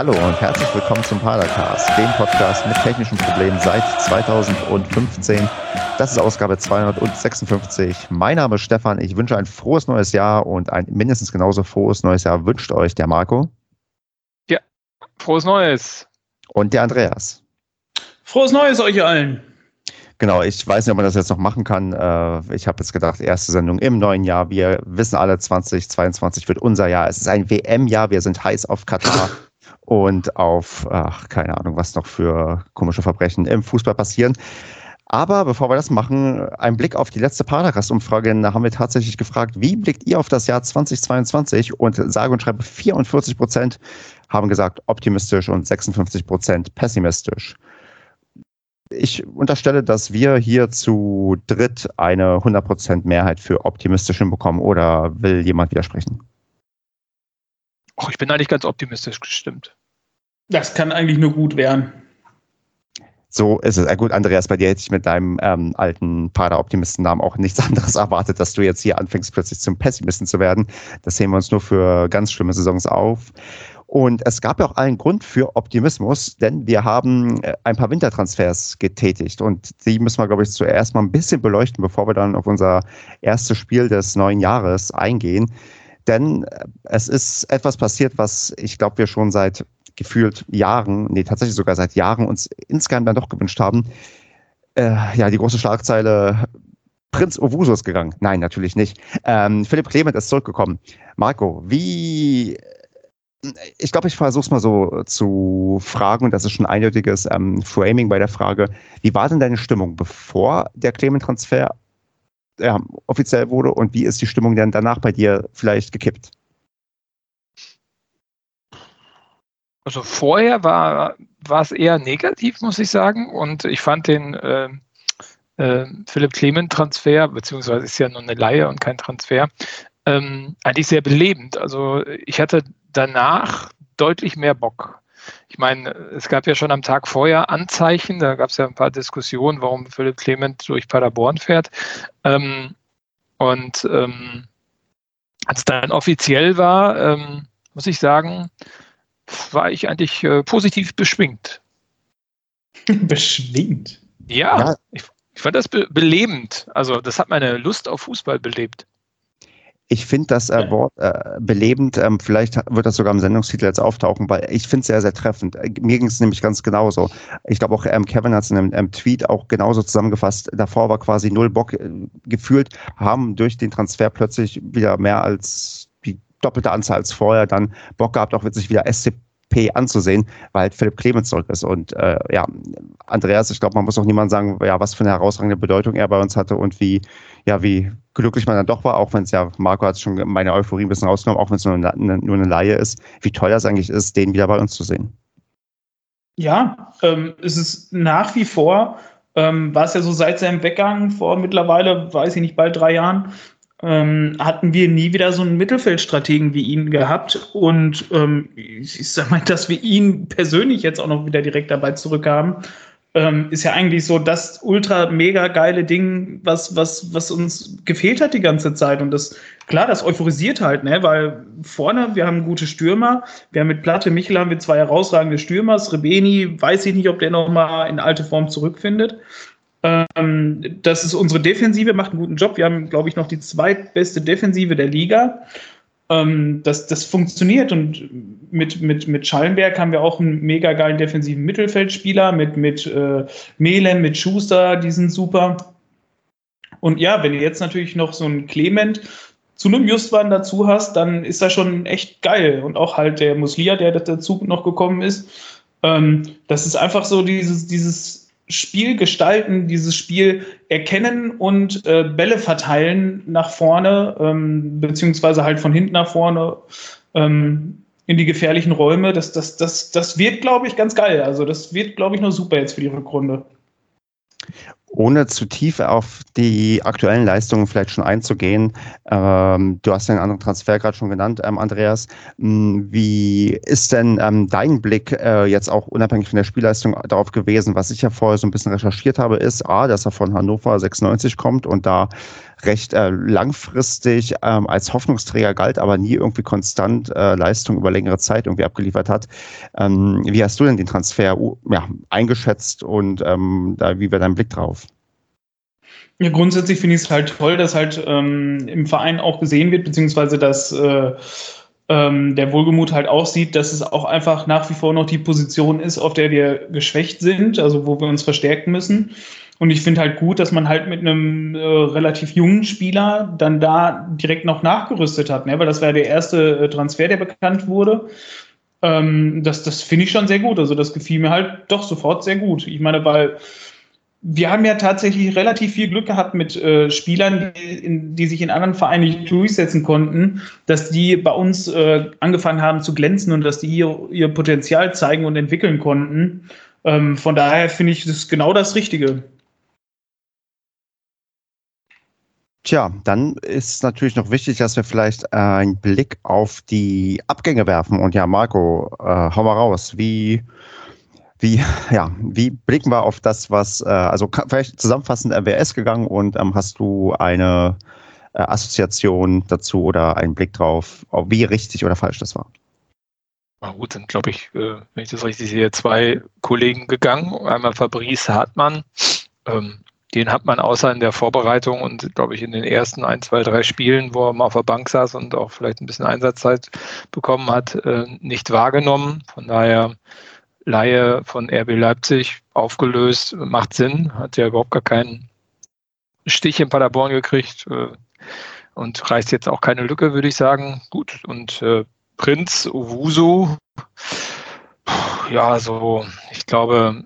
Hallo und herzlich willkommen zum Padercast, dem Podcast mit technischen Problemen seit 2015. Das ist Ausgabe 256. Mein Name ist Stefan. Ich wünsche ein frohes neues Jahr und ein mindestens genauso frohes neues Jahr wünscht euch der Marco. Ja, frohes Neues. Und der Andreas. Frohes Neues euch allen. Genau, ich weiß nicht, ob man das jetzt noch machen kann. Äh, ich habe jetzt gedacht, erste Sendung im neuen Jahr. Wir wissen alle, 2022 wird unser Jahr. Es ist ein WM-Jahr. Wir sind heiß auf Katar und auf, ach, keine Ahnung, was noch für komische Verbrechen im Fußball passieren. Aber bevor wir das machen, ein Blick auf die letzte Paracast-Umfrage. Da haben wir tatsächlich gefragt, wie blickt ihr auf das Jahr 2022? Und sage und schreibe 44 Prozent haben gesagt optimistisch und 56 Prozent pessimistisch ich unterstelle, dass wir hier zu dritt eine 100% Mehrheit für optimistisch hinbekommen oder will jemand widersprechen? Oh, ich bin eigentlich ganz optimistisch gestimmt. Das kann eigentlich nur gut werden. So ist es. Ja, gut, Andreas, bei dir hätte ich mit deinem ähm, alten Pader-Optimisten-Namen auch nichts anderes erwartet, dass du jetzt hier anfängst, plötzlich zum Pessimisten zu werden. Das sehen wir uns nur für ganz schlimme Saisons auf. Und es gab ja auch einen Grund für Optimismus, denn wir haben äh, ein paar Wintertransfers getätigt und die müssen wir, glaube ich, zuerst mal ein bisschen beleuchten, bevor wir dann auf unser erstes Spiel des neuen Jahres eingehen. Denn äh, es ist etwas passiert, was ich glaube, wir schon seit gefühlt Jahren, nee, tatsächlich sogar seit Jahren uns insgeheim dann doch gewünscht haben. Äh, ja, die große Schlagzeile Prinz Owusu ist gegangen. Nein, natürlich nicht. Ähm, Philipp Clement ist zurückgekommen. Marco, wie ich glaube, ich versuche es mal so zu fragen, und das ist schon ein eindeutiges ähm, Framing bei der Frage, wie war denn deine Stimmung, bevor der Clement-Transfer äh, offiziell wurde und wie ist die Stimmung denn danach bei dir vielleicht gekippt? Also vorher war, war es eher negativ, muss ich sagen, und ich fand den äh, äh, Philipp Clement-Transfer, beziehungsweise ist ja nur eine Laie und kein Transfer, ähm, eigentlich sehr belebend. Also ich hatte danach deutlich mehr Bock. Ich meine, es gab ja schon am Tag vorher Anzeichen, da gab es ja ein paar Diskussionen, warum Philipp Clement durch Paderborn fährt. Ähm, und ähm, als es dann offiziell war, ähm, muss ich sagen, war ich eigentlich äh, positiv beschwingt. beschwingt? Ja, ja. Ich, ich, fand das be belebend. Also das hat meine Lust auf Fußball belebt. Ich finde das äh, Wort äh, belebend, ähm, vielleicht wird das sogar im Sendungstitel jetzt auftauchen, weil ich finde es sehr, sehr treffend. Äh, mir ging es nämlich ganz genauso. Ich glaube auch ähm, Kevin hat es in einem, einem, Tweet auch genauso zusammengefasst. Davor war quasi null Bock äh, gefühlt, haben durch den Transfer plötzlich wieder mehr als doppelte Anzahl als vorher dann Bock gehabt, auch wirklich wieder SCP anzusehen, weil halt Philipp Clemens zurück ist. Und äh, ja, Andreas, ich glaube, man muss auch niemand sagen, ja, was für eine herausragende Bedeutung er bei uns hatte und wie, ja, wie glücklich man dann doch war, auch wenn es ja, Marco hat schon meine Euphorie ein bisschen rausgenommen, auch wenn es nur, eine, nur eine Laie ist, wie toll das eigentlich ist, den wieder bei uns zu sehen. Ja, ähm, es ist nach wie vor, ähm, war es ja so seit seinem Weggang vor mittlerweile, weiß ich nicht, bald drei Jahren, ähm, hatten wir nie wieder so einen Mittelfeldstrategen wie ihn gehabt. Und ähm, ich sag mal, dass wir ihn persönlich jetzt auch noch wieder direkt dabei zurückhaben, ähm, ist ja eigentlich so das ultra mega geile Ding, was, was, was uns gefehlt hat die ganze Zeit. Und das, klar, das euphorisiert halt, ne? Weil vorne, wir haben gute Stürmer. Wir haben mit Platte Michel haben wir zwei herausragende Stürmer. Rebeni, weiß ich nicht, ob der nochmal in alte Form zurückfindet. Ähm, das ist unsere Defensive, macht einen guten Job. Wir haben, glaube ich, noch die zweitbeste Defensive der Liga. Ähm, das, das funktioniert und mit, mit, mit Schallenberg haben wir auch einen mega geilen defensiven Mittelfeldspieler, mit, mit äh, Melem, mit Schuster, die sind super. Und ja, wenn du jetzt natürlich noch so einen Clement zu einem Justwan dazu hast, dann ist das schon echt geil. Und auch halt der Muslia, der dazu noch gekommen ist. Ähm, das ist einfach so dieses, dieses Spiel gestalten, dieses Spiel erkennen und äh, Bälle verteilen nach vorne, ähm, beziehungsweise halt von hinten nach vorne ähm, in die gefährlichen Räume. Das, das, das, das wird, glaube ich, ganz geil. Also das wird, glaube ich, nur super jetzt für die Rückrunde ohne zu tief auf die aktuellen Leistungen vielleicht schon einzugehen, ähm, du hast den anderen Transfer gerade schon genannt, ähm, Andreas. Hm, wie ist denn ähm, dein Blick äh, jetzt auch unabhängig von der Spielleistung darauf gewesen? Was ich ja vorher so ein bisschen recherchiert habe, ist A, dass er von Hannover 96 kommt und da recht äh, langfristig ähm, als Hoffnungsträger galt, aber nie irgendwie konstant äh, Leistung über längere Zeit irgendwie abgeliefert hat. Ähm, wie hast du denn den Transfer ja, eingeschätzt und ähm, da, wie wäre dein Blick drauf? Ja, grundsätzlich finde ich es halt toll, dass halt ähm, im Verein auch gesehen wird, beziehungsweise dass äh, ähm, der Wohlgemut halt auch sieht, dass es auch einfach nach wie vor noch die Position ist, auf der wir geschwächt sind, also wo wir uns verstärken müssen. Und ich finde halt gut, dass man halt mit einem äh, relativ jungen Spieler dann da direkt noch nachgerüstet hat, ne? weil das war der erste äh, Transfer, der bekannt wurde. Ähm, das das finde ich schon sehr gut. Also das gefiel mir halt doch sofort sehr gut. Ich meine, weil wir haben ja tatsächlich relativ viel Glück gehabt mit äh, Spielern, die, in, die, sich in anderen Vereinen nicht durchsetzen konnten, dass die bei uns äh, angefangen haben zu glänzen und dass die hier ihr Potenzial zeigen und entwickeln konnten. Ähm, von daher finde ich das genau das Richtige. Tja, dann ist natürlich noch wichtig, dass wir vielleicht einen Blick auf die Abgänge werfen. Und ja, Marco, äh, hau mal raus. Wie wie, ja, wie blicken wir auf das, was, äh, also vielleicht zusammenfassend RWS gegangen und ähm, hast du eine äh, Assoziation dazu oder einen Blick drauf, wie richtig oder falsch das war? Na gut, sind, glaube ich, äh, wenn ich das richtig sehe, zwei Kollegen gegangen. Einmal Fabrice Hartmann. Ähm, den hat man außer in der Vorbereitung und, glaube ich, in den ersten ein, zwei, drei Spielen, wo er mal auf der Bank saß und auch vielleicht ein bisschen Einsatzzeit bekommen hat, äh, nicht wahrgenommen. Von daher Laie von RB Leipzig aufgelöst, macht Sinn, hat ja überhaupt gar keinen Stich in Paderborn gekriegt äh, und reißt jetzt auch keine Lücke, würde ich sagen. Gut, und äh, Prinz Owusu, ja, so, ich glaube,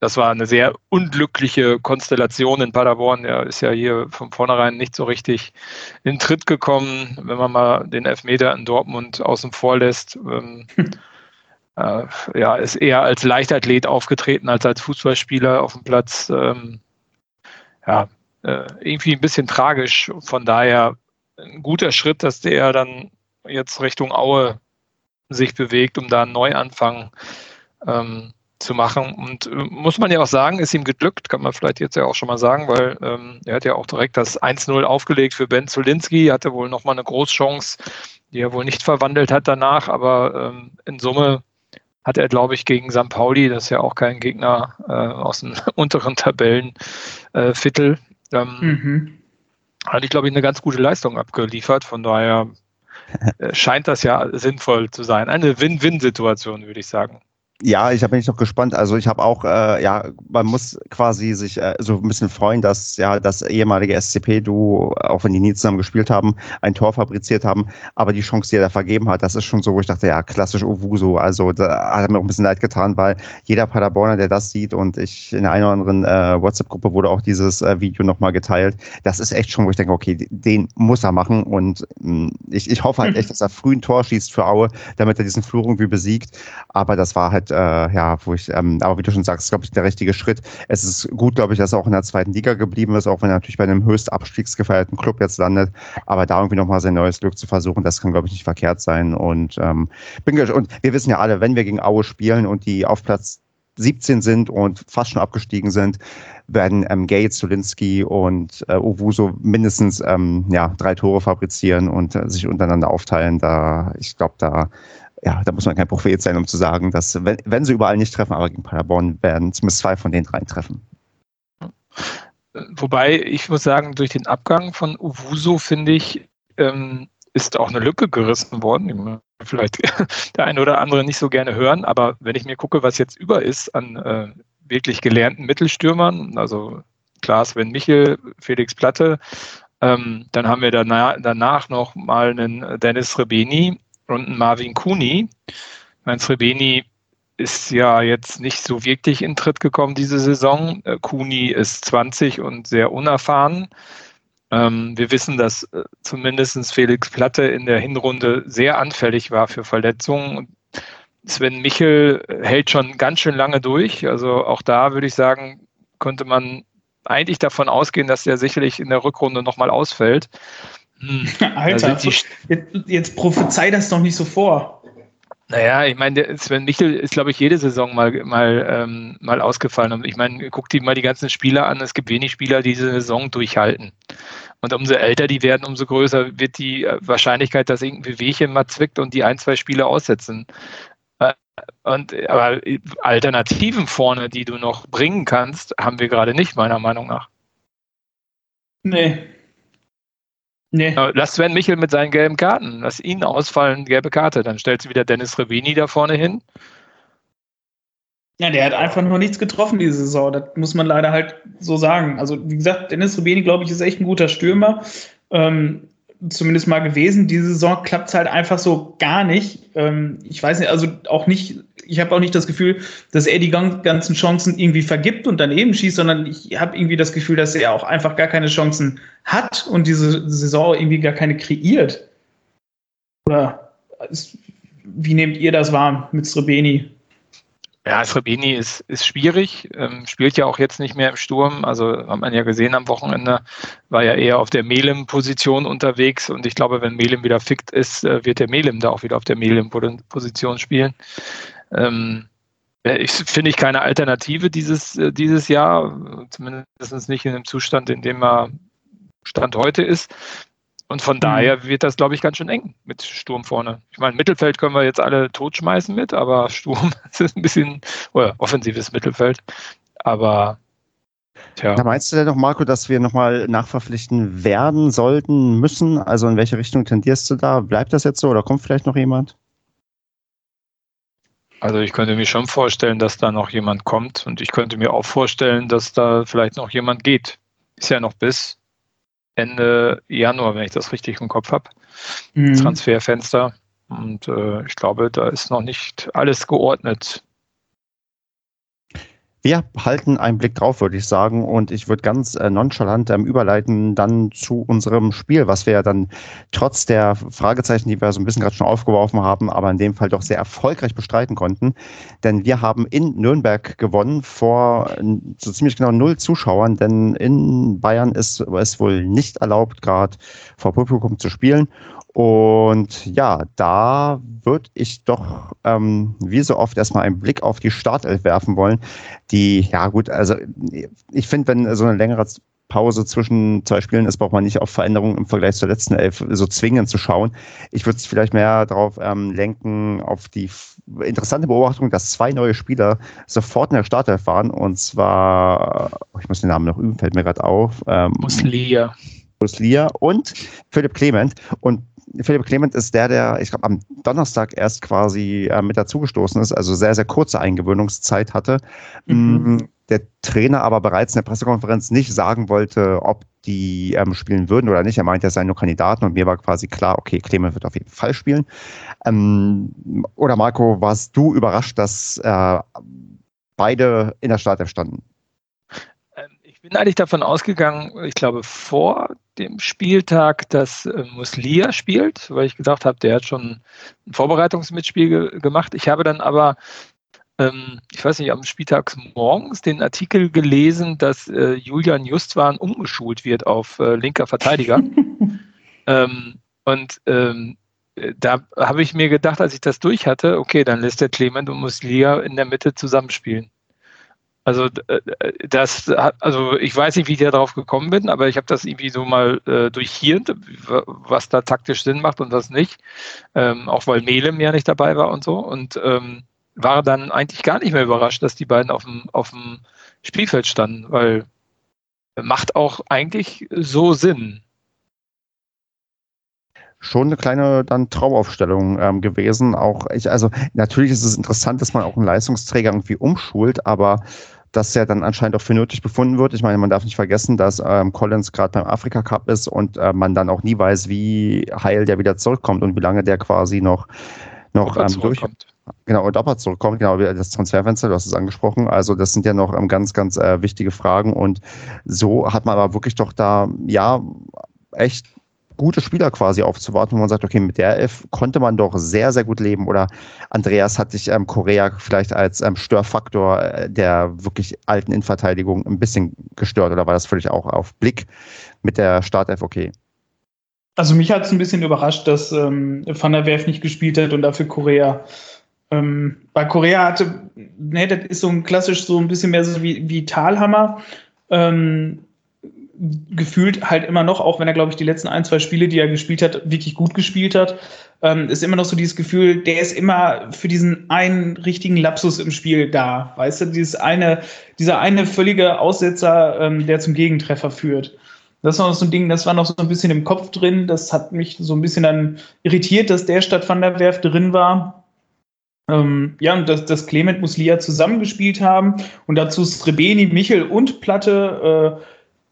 das war eine sehr unglückliche Konstellation in Paderborn. Er ist ja hier von vornherein nicht so richtig in Tritt gekommen, wenn man mal den Elfmeter in Dortmund außen vor lässt. Ähm, äh, ja, ist eher als Leichtathlet aufgetreten als als Fußballspieler auf dem Platz. Ähm, ja, äh, irgendwie ein bisschen tragisch. Von daher ein guter Schritt, dass der dann jetzt Richtung Aue sich bewegt, um da einen Neuanfang ähm, zu machen. Und äh, muss man ja auch sagen, ist ihm geglückt, kann man vielleicht jetzt ja auch schon mal sagen, weil ähm, er hat ja auch direkt das 1-0 aufgelegt für Ben Zulinski, hatte wohl nochmal eine Großchance, die er wohl nicht verwandelt hat danach, aber ähm, in Summe hat er, glaube ich, gegen St. Pauli, das ist ja auch kein Gegner äh, aus dem unteren Tabellenviertel, äh, ähm, mhm. hat ich, glaube ich, eine ganz gute Leistung abgeliefert. Von daher äh, scheint das ja sinnvoll zu sein. Eine Win-Win-Situation, würde ich sagen. Ja, ich bin ich noch gespannt. Also ich habe auch, äh, ja, man muss quasi sich äh, so ein bisschen freuen, dass ja das ehemalige SCP-Duo, auch wenn die nie zusammen gespielt haben, ein Tor fabriziert haben. Aber die Chance, die er da vergeben hat, das ist schon so, wo ich dachte, ja, klassisch Owusu. Also da hat er mir auch ein bisschen leid getan, weil jeder Paderborner, der das sieht und ich in einer oder anderen äh, WhatsApp-Gruppe wurde auch dieses äh, Video nochmal geteilt. Das ist echt schon, wo ich denke, okay, den muss er machen. Und mh, mm, ich, ich hoffe halt echt, dass er früh ein Tor schießt für Aue, damit er diesen Fluch irgendwie besiegt. Aber das war halt äh, ja, wo ich, ähm, aber wie du schon sagst, glaube ich, der richtige Schritt. Es ist gut, glaube ich, dass er auch in der zweiten Liga geblieben ist, auch wenn er natürlich bei einem höchst abstiegsgefeierten Club jetzt landet. Aber da irgendwie nochmal sein neues Glück zu versuchen, das kann, glaube ich, nicht verkehrt sein. Und ähm, bin und wir wissen ja alle, wenn wir gegen Aue spielen und die auf Platz 17 sind und fast schon abgestiegen sind, werden ähm, Gates, Zulinski und äh, Owuso mindestens ähm, ja, drei Tore fabrizieren und äh, sich untereinander aufteilen. Da, ich glaube, da ja, da muss man kein Prophet sein, um zu sagen, dass, wenn, wenn sie überall nicht treffen, aber gegen Paderborn werden zumindest zwei von den dreien treffen. Wobei, ich muss sagen, durch den Abgang von Uwuso, finde ich, ähm, ist auch eine Lücke gerissen worden. Vielleicht der eine oder andere nicht so gerne hören, aber wenn ich mir gucke, was jetzt über ist an äh, wirklich gelernten Mittelstürmern, also klar Sven Michel, Felix Platte, ähm, dann haben wir danach, danach noch mal einen Dennis Rebeni, und Marvin Kuni. Mein Srebeni ist ja jetzt nicht so wirklich in Tritt gekommen diese Saison. Äh, Kuni ist 20 und sehr unerfahren. Ähm, wir wissen, dass äh, zumindest Felix Platte in der Hinrunde sehr anfällig war für Verletzungen. Sven Michel hält schon ganz schön lange durch. Also auch da würde ich sagen, könnte man eigentlich davon ausgehen, dass er sicherlich in der Rückrunde nochmal ausfällt. Hm. Alter, jetzt, jetzt prophezei das doch nicht so vor. Naja, ich meine, Sven Michel ist, glaube ich, jede Saison mal, mal, ähm, mal ausgefallen. Und ich meine, guck dir mal die ganzen Spieler an. Es gibt wenig Spieler, die diese Saison durchhalten. Und umso älter die werden, umso größer wird die äh, Wahrscheinlichkeit, dass irgendwie Wehchen mal zwickt und die ein, zwei Spiele aussetzen. Äh, und, aber Alternativen vorne, die du noch bringen kannst, haben wir gerade nicht, meiner Meinung nach. Nee, Nee. Lass Sven Michel mit seinen gelben Karten. Lass ihn ausfallen, gelbe Karte. Dann stellst du wieder Dennis Revini da vorne hin. Ja, der hat einfach nur nichts getroffen diese Saison. Das muss man leider halt so sagen. Also, wie gesagt, Dennis Revini, glaube ich, ist echt ein guter Stürmer. Ähm, zumindest mal gewesen. Diese Saison klappt es halt einfach so gar nicht. Ähm, ich weiß nicht, also auch nicht, ich habe auch nicht das Gefühl, dass er die ganzen Chancen irgendwie vergibt und daneben schießt, sondern ich habe irgendwie das Gefühl, dass er auch einfach gar keine Chancen hat und diese Saison irgendwie gar keine kreiert. Oder wie nehmt ihr das wahr mit Srebeni? Ja, Srebeni ist, ist schwierig, ähm, spielt ja auch jetzt nicht mehr im Sturm. Also hat man ja gesehen am Wochenende, war ja eher auf der Melem-Position unterwegs. Und ich glaube, wenn Melem wieder fickt ist, äh, wird der Melem da auch wieder auf der Melem-Position spielen. Ähm, ich finde ich keine Alternative dieses, äh, dieses Jahr, zumindest nicht in dem Zustand, in dem er Stand heute ist. Und von mhm. daher wird das, glaube ich, ganz schön eng mit Sturm vorne. Ich meine, Mittelfeld können wir jetzt alle totschmeißen mit, aber Sturm ist ein bisschen, oder offensives Mittelfeld. Aber Tja. Da meinst du denn noch, Marco, dass wir nochmal nachverpflichten werden sollten, müssen? Also in welche Richtung tendierst du da? Bleibt das jetzt so oder kommt vielleicht noch jemand? Also ich könnte mir schon vorstellen, dass da noch jemand kommt und ich könnte mir auch vorstellen, dass da vielleicht noch jemand geht. Ist ja noch bis Ende Januar, wenn ich das richtig im Kopf habe. Mhm. Transferfenster. Und äh, ich glaube, da ist noch nicht alles geordnet. Wir halten einen Blick drauf, würde ich sagen. Und ich würde ganz äh, nonchalant ähm, überleiten dann zu unserem Spiel, was wir ja dann trotz der Fragezeichen, die wir so ein bisschen gerade schon aufgeworfen haben, aber in dem Fall doch sehr erfolgreich bestreiten konnten. Denn wir haben in Nürnberg gewonnen vor so ziemlich genau null Zuschauern, denn in Bayern ist es wohl nicht erlaubt, gerade vor Publikum zu spielen. Und ja, da würde ich doch ähm, wie so oft erstmal einen Blick auf die Startelf werfen wollen. Die, ja gut, also ich finde, wenn so eine längere Pause zwischen zwei Spielen ist, braucht man nicht auf Veränderungen im Vergleich zur letzten Elf so zwingend zu schauen. Ich würde es vielleicht mehr darauf ähm, lenken, auf die interessante Beobachtung, dass zwei neue Spieler sofort in der Startelf waren. Und zwar, ich muss den Namen noch üben, fällt mir gerade auf. Ähm, Muslia. Muslia und Philipp Clement. Und Philipp Clement ist der, der, ich glaube, am Donnerstag erst quasi äh, mit dazugestoßen ist, also sehr, sehr kurze Eingewöhnungszeit hatte. Mhm. Mm, der Trainer aber bereits in der Pressekonferenz nicht sagen wollte, ob die ähm, spielen würden oder nicht. Er meinte, er seien nur Kandidaten und mir war quasi klar, okay, Clement wird auf jeden Fall spielen. Ähm, oder Marco, warst du überrascht, dass äh, beide in der Startelf standen? Ich bin eigentlich davon ausgegangen, ich glaube vor dem Spieltag, dass äh, Muslia spielt, weil ich gedacht habe, der hat schon ein Vorbereitungsmitspiel ge gemacht. Ich habe dann aber, ähm, ich weiß nicht, am Spieltag morgens den Artikel gelesen, dass äh, Julian Justwan umgeschult wird auf äh, linker Verteidiger. ähm, und ähm, da habe ich mir gedacht, als ich das durch hatte, okay, dann lässt der Clement und Muslia in der Mitte zusammenspielen. Also äh, das, also ich weiß nicht, wie ich da drauf gekommen bin, aber ich habe das irgendwie so mal äh, durchhirnt, was da taktisch Sinn macht und was nicht. Ähm, auch weil Melem ja nicht dabei war und so. Und ähm, war dann eigentlich gar nicht mehr überrascht, dass die beiden auf dem, auf dem Spielfeld standen, weil macht auch eigentlich so Sinn schon eine kleine dann Traumaufstellung ähm, gewesen. Auch ich, also natürlich ist es interessant, dass man auch einen Leistungsträger irgendwie umschult, aber dass der dann anscheinend auch für nötig befunden wird. Ich meine, man darf nicht vergessen, dass ähm, Collins gerade beim Afrika Cup ist und äh, man dann auch nie weiß, wie heil der wieder zurückkommt und wie lange der quasi noch noch ähm, durch genau und ob er zurückkommt genau das Transferfenster du hast es angesprochen also das sind ja noch ähm, ganz ganz äh, wichtige Fragen und so hat man aber wirklich doch da ja echt gute Spieler quasi aufzuwarten, wo man sagt, okay, mit der Elf konnte man doch sehr, sehr gut leben. Oder Andreas hat dich ähm, Korea vielleicht als ähm, Störfaktor äh, der wirklich alten Innenverteidigung ein bisschen gestört oder war das völlig auch auf Blick mit der Startelf okay? Also mich hat es ein bisschen überrascht, dass ähm, Van der Werf nicht gespielt hat und dafür Korea Ähm, bei Korea hatte, ne, das ist so ein klassisch so ein bisschen mehr so wie, wie Talhammer. Ähm, gefühlt halt immer noch, auch wenn er, glaube ich, die letzten ein, zwei Spiele, die er gespielt hat, wirklich gut gespielt hat, ähm, ist immer noch so dieses Gefühl, der ist immer für diesen einen richtigen Lapsus im Spiel da. Weißt du, dieses eine, dieser eine völlige Aussetzer, ähm, der zum Gegentreffer führt. Das war noch so ein Ding, das war noch so ein bisschen im Kopf drin. Das hat mich so ein bisschen dann irritiert, dass der statt Van der Werf drin war. Ähm, ja, und dass, dass Clement Muslia zusammengespielt haben und dazu Srebeni, Michel und Platte äh,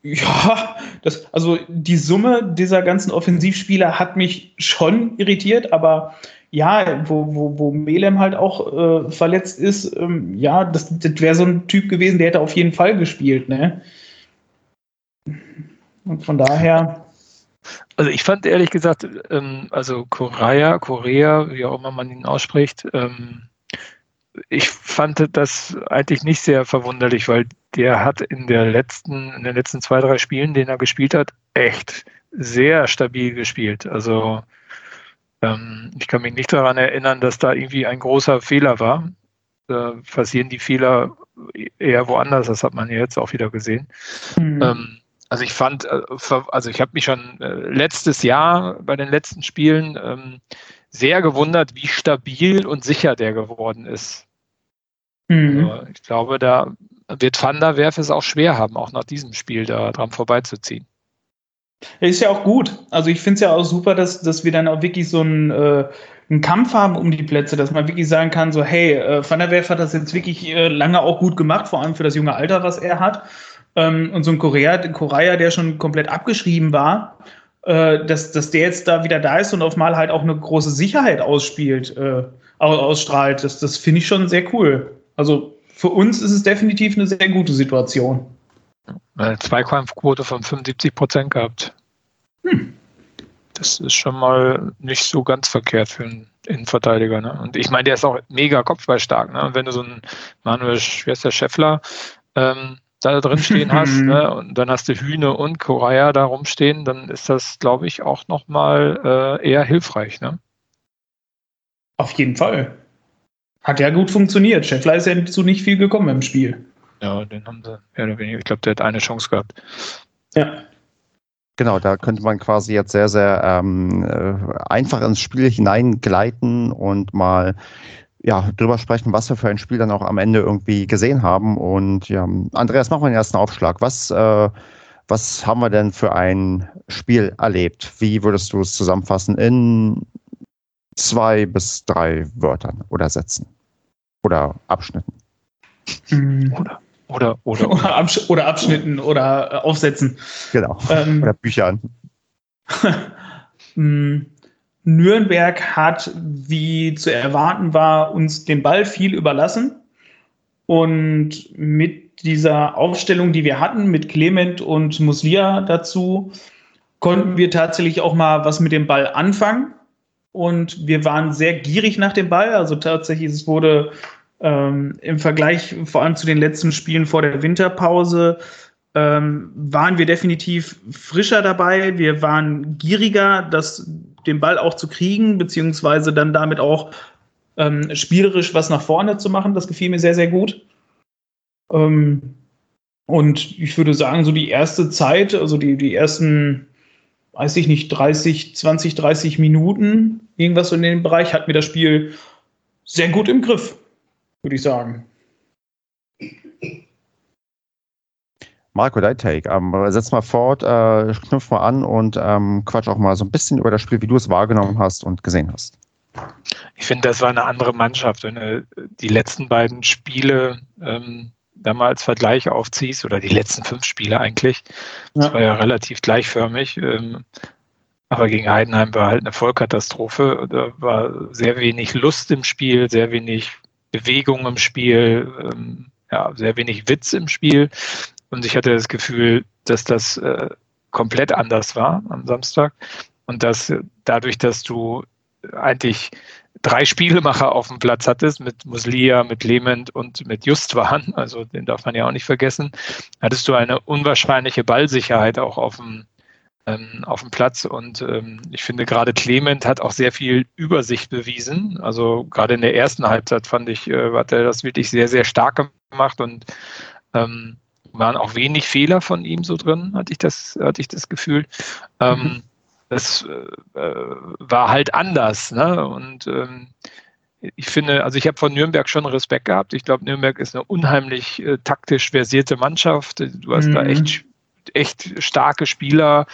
ja, das, also die Summe dieser ganzen Offensivspieler hat mich schon irritiert, aber ja, wo, wo, wo Melem halt auch äh, verletzt ist, ähm, ja, das, das wäre so ein Typ gewesen, der hätte auf jeden Fall gespielt, ne? Und von daher. Also ich fand ehrlich gesagt, ähm, also Korea, Korea, wie auch immer man ihn ausspricht, ähm, ich fand das eigentlich nicht sehr verwunderlich, weil der hat in der letzten, in den letzten zwei, drei Spielen, den er gespielt hat, echt sehr stabil gespielt. Also ähm, ich kann mich nicht daran erinnern, dass da irgendwie ein großer Fehler war. Da passieren die Fehler eher woanders, das hat man ja jetzt auch wieder gesehen. Mhm. Ähm, also ich fand, äh, also ich habe mich schon äh, letztes Jahr bei den letzten Spielen ähm, sehr gewundert, wie stabil und sicher der geworden ist. Mhm. Also ich glaube, da wird Van der Werf es auch schwer haben, auch nach diesem Spiel da dran vorbeizuziehen. Ist ja auch gut. Also ich finde es ja auch super, dass, dass wir dann auch wirklich so einen, äh, einen Kampf haben um die Plätze, dass man wirklich sagen kann, so hey, äh, Van der Werf hat das jetzt wirklich äh, lange auch gut gemacht, vor allem für das junge Alter, was er hat. Ähm, und so ein Korea, Korea, der schon komplett abgeschrieben war, äh, dass, dass der jetzt da wieder da ist und auf mal halt auch eine große Sicherheit ausspielt, äh, ausstrahlt. Das, das finde ich schon sehr cool. Also für uns ist es definitiv eine sehr gute Situation. Eine Zweikampfquote von 75 Prozent gehabt. Hm. Das ist schon mal nicht so ganz verkehrt für einen Innenverteidiger. Ne? Und ich meine, der ist auch mega kopfballstark. Ne? Und wenn du so einen Manuel, wie heißt der Scheffler, ähm, da drin stehen hast, ne? und dann hast du Hühne und Koraya da rumstehen, dann ist das, glaube ich, auch nochmal äh, eher hilfreich. Ne? Auf jeden Fall. Hat ja gut funktioniert. Scheffler ist ja zu nicht viel gekommen im Spiel. Ja, den haben sie mehr oder weniger. Ich glaube, der hat eine Chance gehabt. Ja. Genau, da könnte man quasi jetzt sehr, sehr ähm, äh, einfach ins Spiel hineingleiten und mal ja, drüber sprechen, was wir für ein Spiel dann auch am Ende irgendwie gesehen haben. Und ja, Andreas, machen wir den ersten Aufschlag. Was, äh, was haben wir denn für ein Spiel erlebt? Wie würdest du es zusammenfassen in zwei bis drei Wörtern oder Sätzen? Oder Abschnitten. Hm. Oder, oder, oder, oder, Absch oder Abschnitten oder äh, Aufsätzen. Genau. Ähm, oder Büchern. Hm. Nürnberg hat, wie zu erwarten war, uns den Ball viel überlassen. Und mit dieser Aufstellung, die wir hatten, mit Clement und Muslia dazu, konnten wir tatsächlich auch mal was mit dem Ball anfangen und wir waren sehr gierig nach dem Ball. Also tatsächlich, es wurde ähm, im Vergleich vor allem zu den letzten Spielen vor der Winterpause ähm, waren wir definitiv frischer dabei. Wir waren gieriger, das, den Ball auch zu kriegen, beziehungsweise dann damit auch ähm, spielerisch was nach vorne zu machen. Das gefiel mir sehr, sehr gut. Ähm, und ich würde sagen, so die erste Zeit, also die, die ersten weiß ich nicht, 30, 20, 30 Minuten, irgendwas in dem Bereich, hat mir das Spiel sehr gut im Griff, würde ich sagen. Marco, dein Take. Ähm, setz mal fort, äh, knüpf mal an und ähm, quatsch auch mal so ein bisschen über das Spiel, wie du es wahrgenommen hast und gesehen hast. Ich finde, das war eine andere Mannschaft. Wenn du die letzten beiden Spiele ähm, da mal als Vergleich aufziehst, oder die letzten fünf Spiele eigentlich, das ja. war ja relativ gleichförmig. Ähm, aber gegen Heidenheim war halt eine Vollkatastrophe. Da war sehr wenig Lust im Spiel, sehr wenig Bewegung im Spiel, ähm, ja, sehr wenig Witz im Spiel. Und ich hatte das Gefühl, dass das äh, komplett anders war am Samstag. Und dass dadurch, dass du eigentlich drei Spielemacher auf dem Platz hattest, mit Muslia, mit Clement und mit Justwan, also den darf man ja auch nicht vergessen, hattest du eine unwahrscheinliche Ballsicherheit auch auf dem, ähm, auf dem Platz. Und ähm, ich finde gerade Clement hat auch sehr viel Übersicht bewiesen. Also gerade in der ersten Halbzeit fand ich, äh, hat er das wirklich sehr, sehr stark gemacht und ähm, waren auch wenig Fehler von ihm so drin, hatte ich das, hatte ich das Gefühl. Ähm, mhm. Das äh, äh, war halt anders. Ne? Und ähm, ich finde, also ich habe von Nürnberg schon Respekt gehabt. Ich glaube, Nürnberg ist eine unheimlich äh, taktisch versierte Mannschaft. Du hast mhm. da echt echt starke Spieler,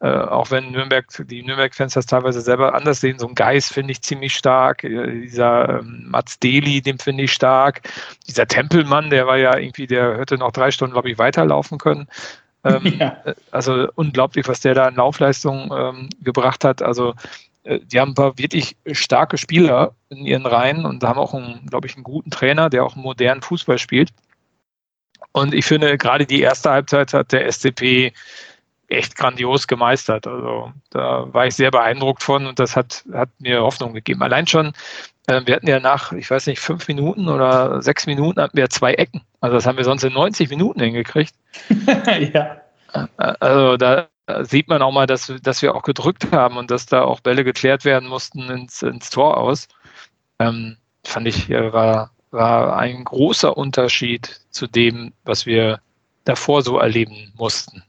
äh, auch wenn Nürnberg, die Nürnberg-Fans das teilweise selber anders sehen. So ein Geist finde ich ziemlich stark. Äh, dieser ähm, Mats Deli, den finde ich stark. Dieser Tempelmann, der war ja irgendwie, der hätte noch drei Stunden, glaube ich, weiterlaufen können. Ähm, ja. Äh, also unglaublich, was der da an Laufleistung ähm, gebracht hat. Also äh, die haben ein paar wirklich starke Spieler in ihren Reihen und haben auch, einen, glaube ich, einen guten Trainer, der auch modernen Fußball spielt. Und ich finde, gerade die erste Halbzeit hat der SCP echt grandios gemeistert. Also da war ich sehr beeindruckt von und das hat, hat mir Hoffnung gegeben. Allein schon, äh, wir hatten ja nach, ich weiß nicht, fünf Minuten oder sechs Minuten hatten wir zwei Ecken. Also das haben wir sonst in 90 Minuten hingekriegt. ja. Äh, also da sieht man auch mal, dass, dass wir auch gedrückt haben und dass da auch Bälle geklärt werden mussten ins, ins Tor aus. Ähm, fand ich, äh, war, war ein großer Unterschied zu dem, was wir davor so erleben mussten.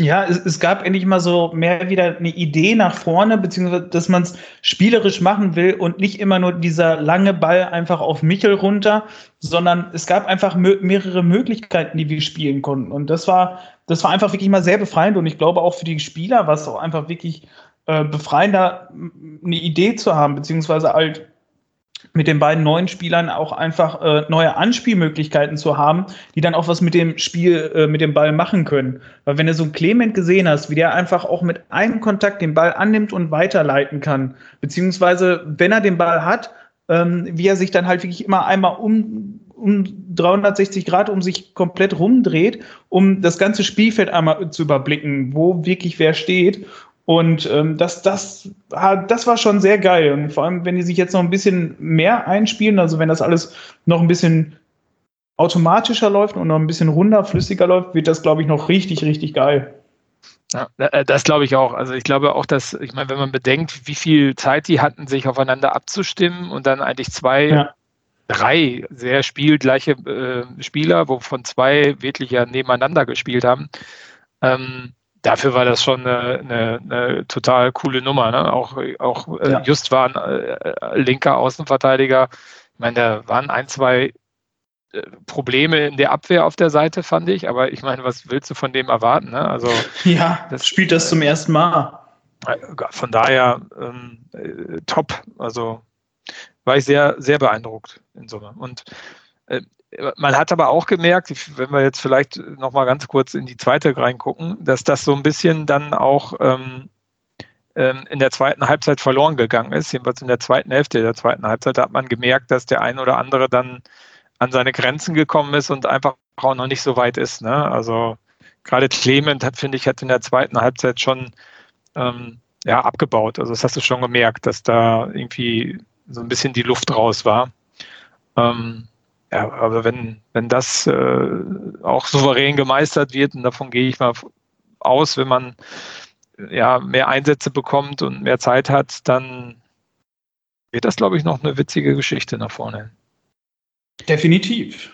Ja, es, es, gab endlich mal so mehr wieder eine Idee nach vorne, beziehungsweise dass man es spielerisch machen will und nicht immer nur dieser lange Ball einfach auf Michel runter, sondern es gab einfach mehrere Möglichkeiten, die wir spielen konnten. Und das war, das war einfach wirklich mal sehr befreiend und ich glaube auch für die Spieler war es auch einfach wirklich äh, befreiender, eine Idee zu haben, beziehungsweise halt mit den beiden neuen Spielern auch einfach äh, neue Anspielmöglichkeiten zu haben, die dann auch was mit dem Spiel, äh, mit dem Ball machen können. Weil wenn du so einen Clement gesehen hast, wie der einfach auch mit einem Kontakt den Ball annimmt und weiterleiten kann, beziehungsweise wenn er den Ball hat, ähm, wie er sich dann halt wirklich immer einmal um, um 360 Grad um sich komplett rumdreht, um das ganze Spielfeld einmal zu überblicken, wo wirklich wer steht. Und ähm, das, das, das war schon sehr geil. Und vor allem, wenn die sich jetzt noch ein bisschen mehr einspielen, also wenn das alles noch ein bisschen automatischer läuft und noch ein bisschen runder, flüssiger läuft, wird das, glaube ich, noch richtig, richtig geil. Ja, äh, das glaube ich auch. Also ich glaube auch, dass, ich meine, wenn man bedenkt, wie viel Zeit die hatten, sich aufeinander abzustimmen und dann eigentlich zwei, ja. drei sehr spielgleiche äh, Spieler, wovon zwei wirklich ja nebeneinander gespielt haben, ähm, dafür war das schon eine, eine, eine total coole Nummer. Ne? Auch, auch äh, ja. Just war ein äh, linker Außenverteidiger. Ich meine, da waren ein, zwei äh, Probleme in der Abwehr auf der Seite, fand ich. Aber ich meine, was willst du von dem erwarten? Ne? Also, ja, das spielt das zum ersten Mal. Äh, von daher ähm, äh, top. Also war ich sehr, sehr beeindruckt in Summe. Und äh, man hat aber auch gemerkt, wenn wir jetzt vielleicht noch mal ganz kurz in die zweite reingucken, dass das so ein bisschen dann auch ähm, ähm, in der zweiten Halbzeit verloren gegangen ist. Jedenfalls in der zweiten Hälfte der zweiten Halbzeit hat man gemerkt, dass der ein oder andere dann an seine Grenzen gekommen ist und einfach auch noch nicht so weit ist. Ne? Also gerade Clement hat, finde ich, hat in der zweiten Halbzeit schon ähm, ja, abgebaut. Also das hast du schon gemerkt, dass da irgendwie so ein bisschen die Luft raus war. Ähm, ja, aber wenn, wenn das äh, auch souverän gemeistert wird, und davon gehe ich mal aus, wenn man ja mehr Einsätze bekommt und mehr Zeit hat, dann wird das, glaube ich, noch eine witzige Geschichte nach vorne. Definitiv.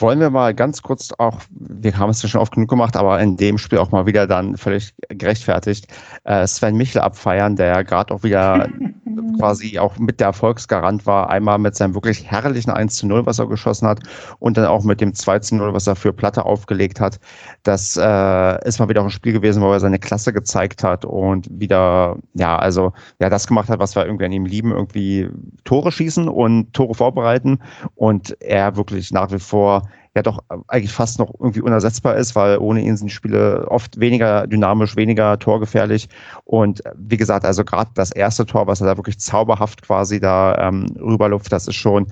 Wollen wir mal ganz kurz auch, wir haben es ja schon oft genug gemacht, aber in dem Spiel auch mal wieder dann völlig gerechtfertigt, äh, Sven Michel abfeiern, der ja gerade auch wieder quasi auch mit der Erfolgsgarant war. Einmal mit seinem wirklich herrlichen 1 zu 0, was er geschossen hat, und dann auch mit dem 2 zu 0, was er für Platte aufgelegt hat. Das äh, ist mal wieder auch ein Spiel gewesen, wo er seine Klasse gezeigt hat und wieder, ja, also ja, das gemacht hat, was wir irgendwie an ihm lieben, irgendwie Tore schießen und Tore vorbereiten. Und er wirklich nach wie vor ja doch eigentlich fast noch irgendwie unersetzbar ist, weil ohne ihn sind Spiele oft weniger dynamisch, weniger torgefährlich. Und wie gesagt, also gerade das erste Tor, was er da wirklich zauberhaft quasi da ähm, rüberlupft, das ist schon,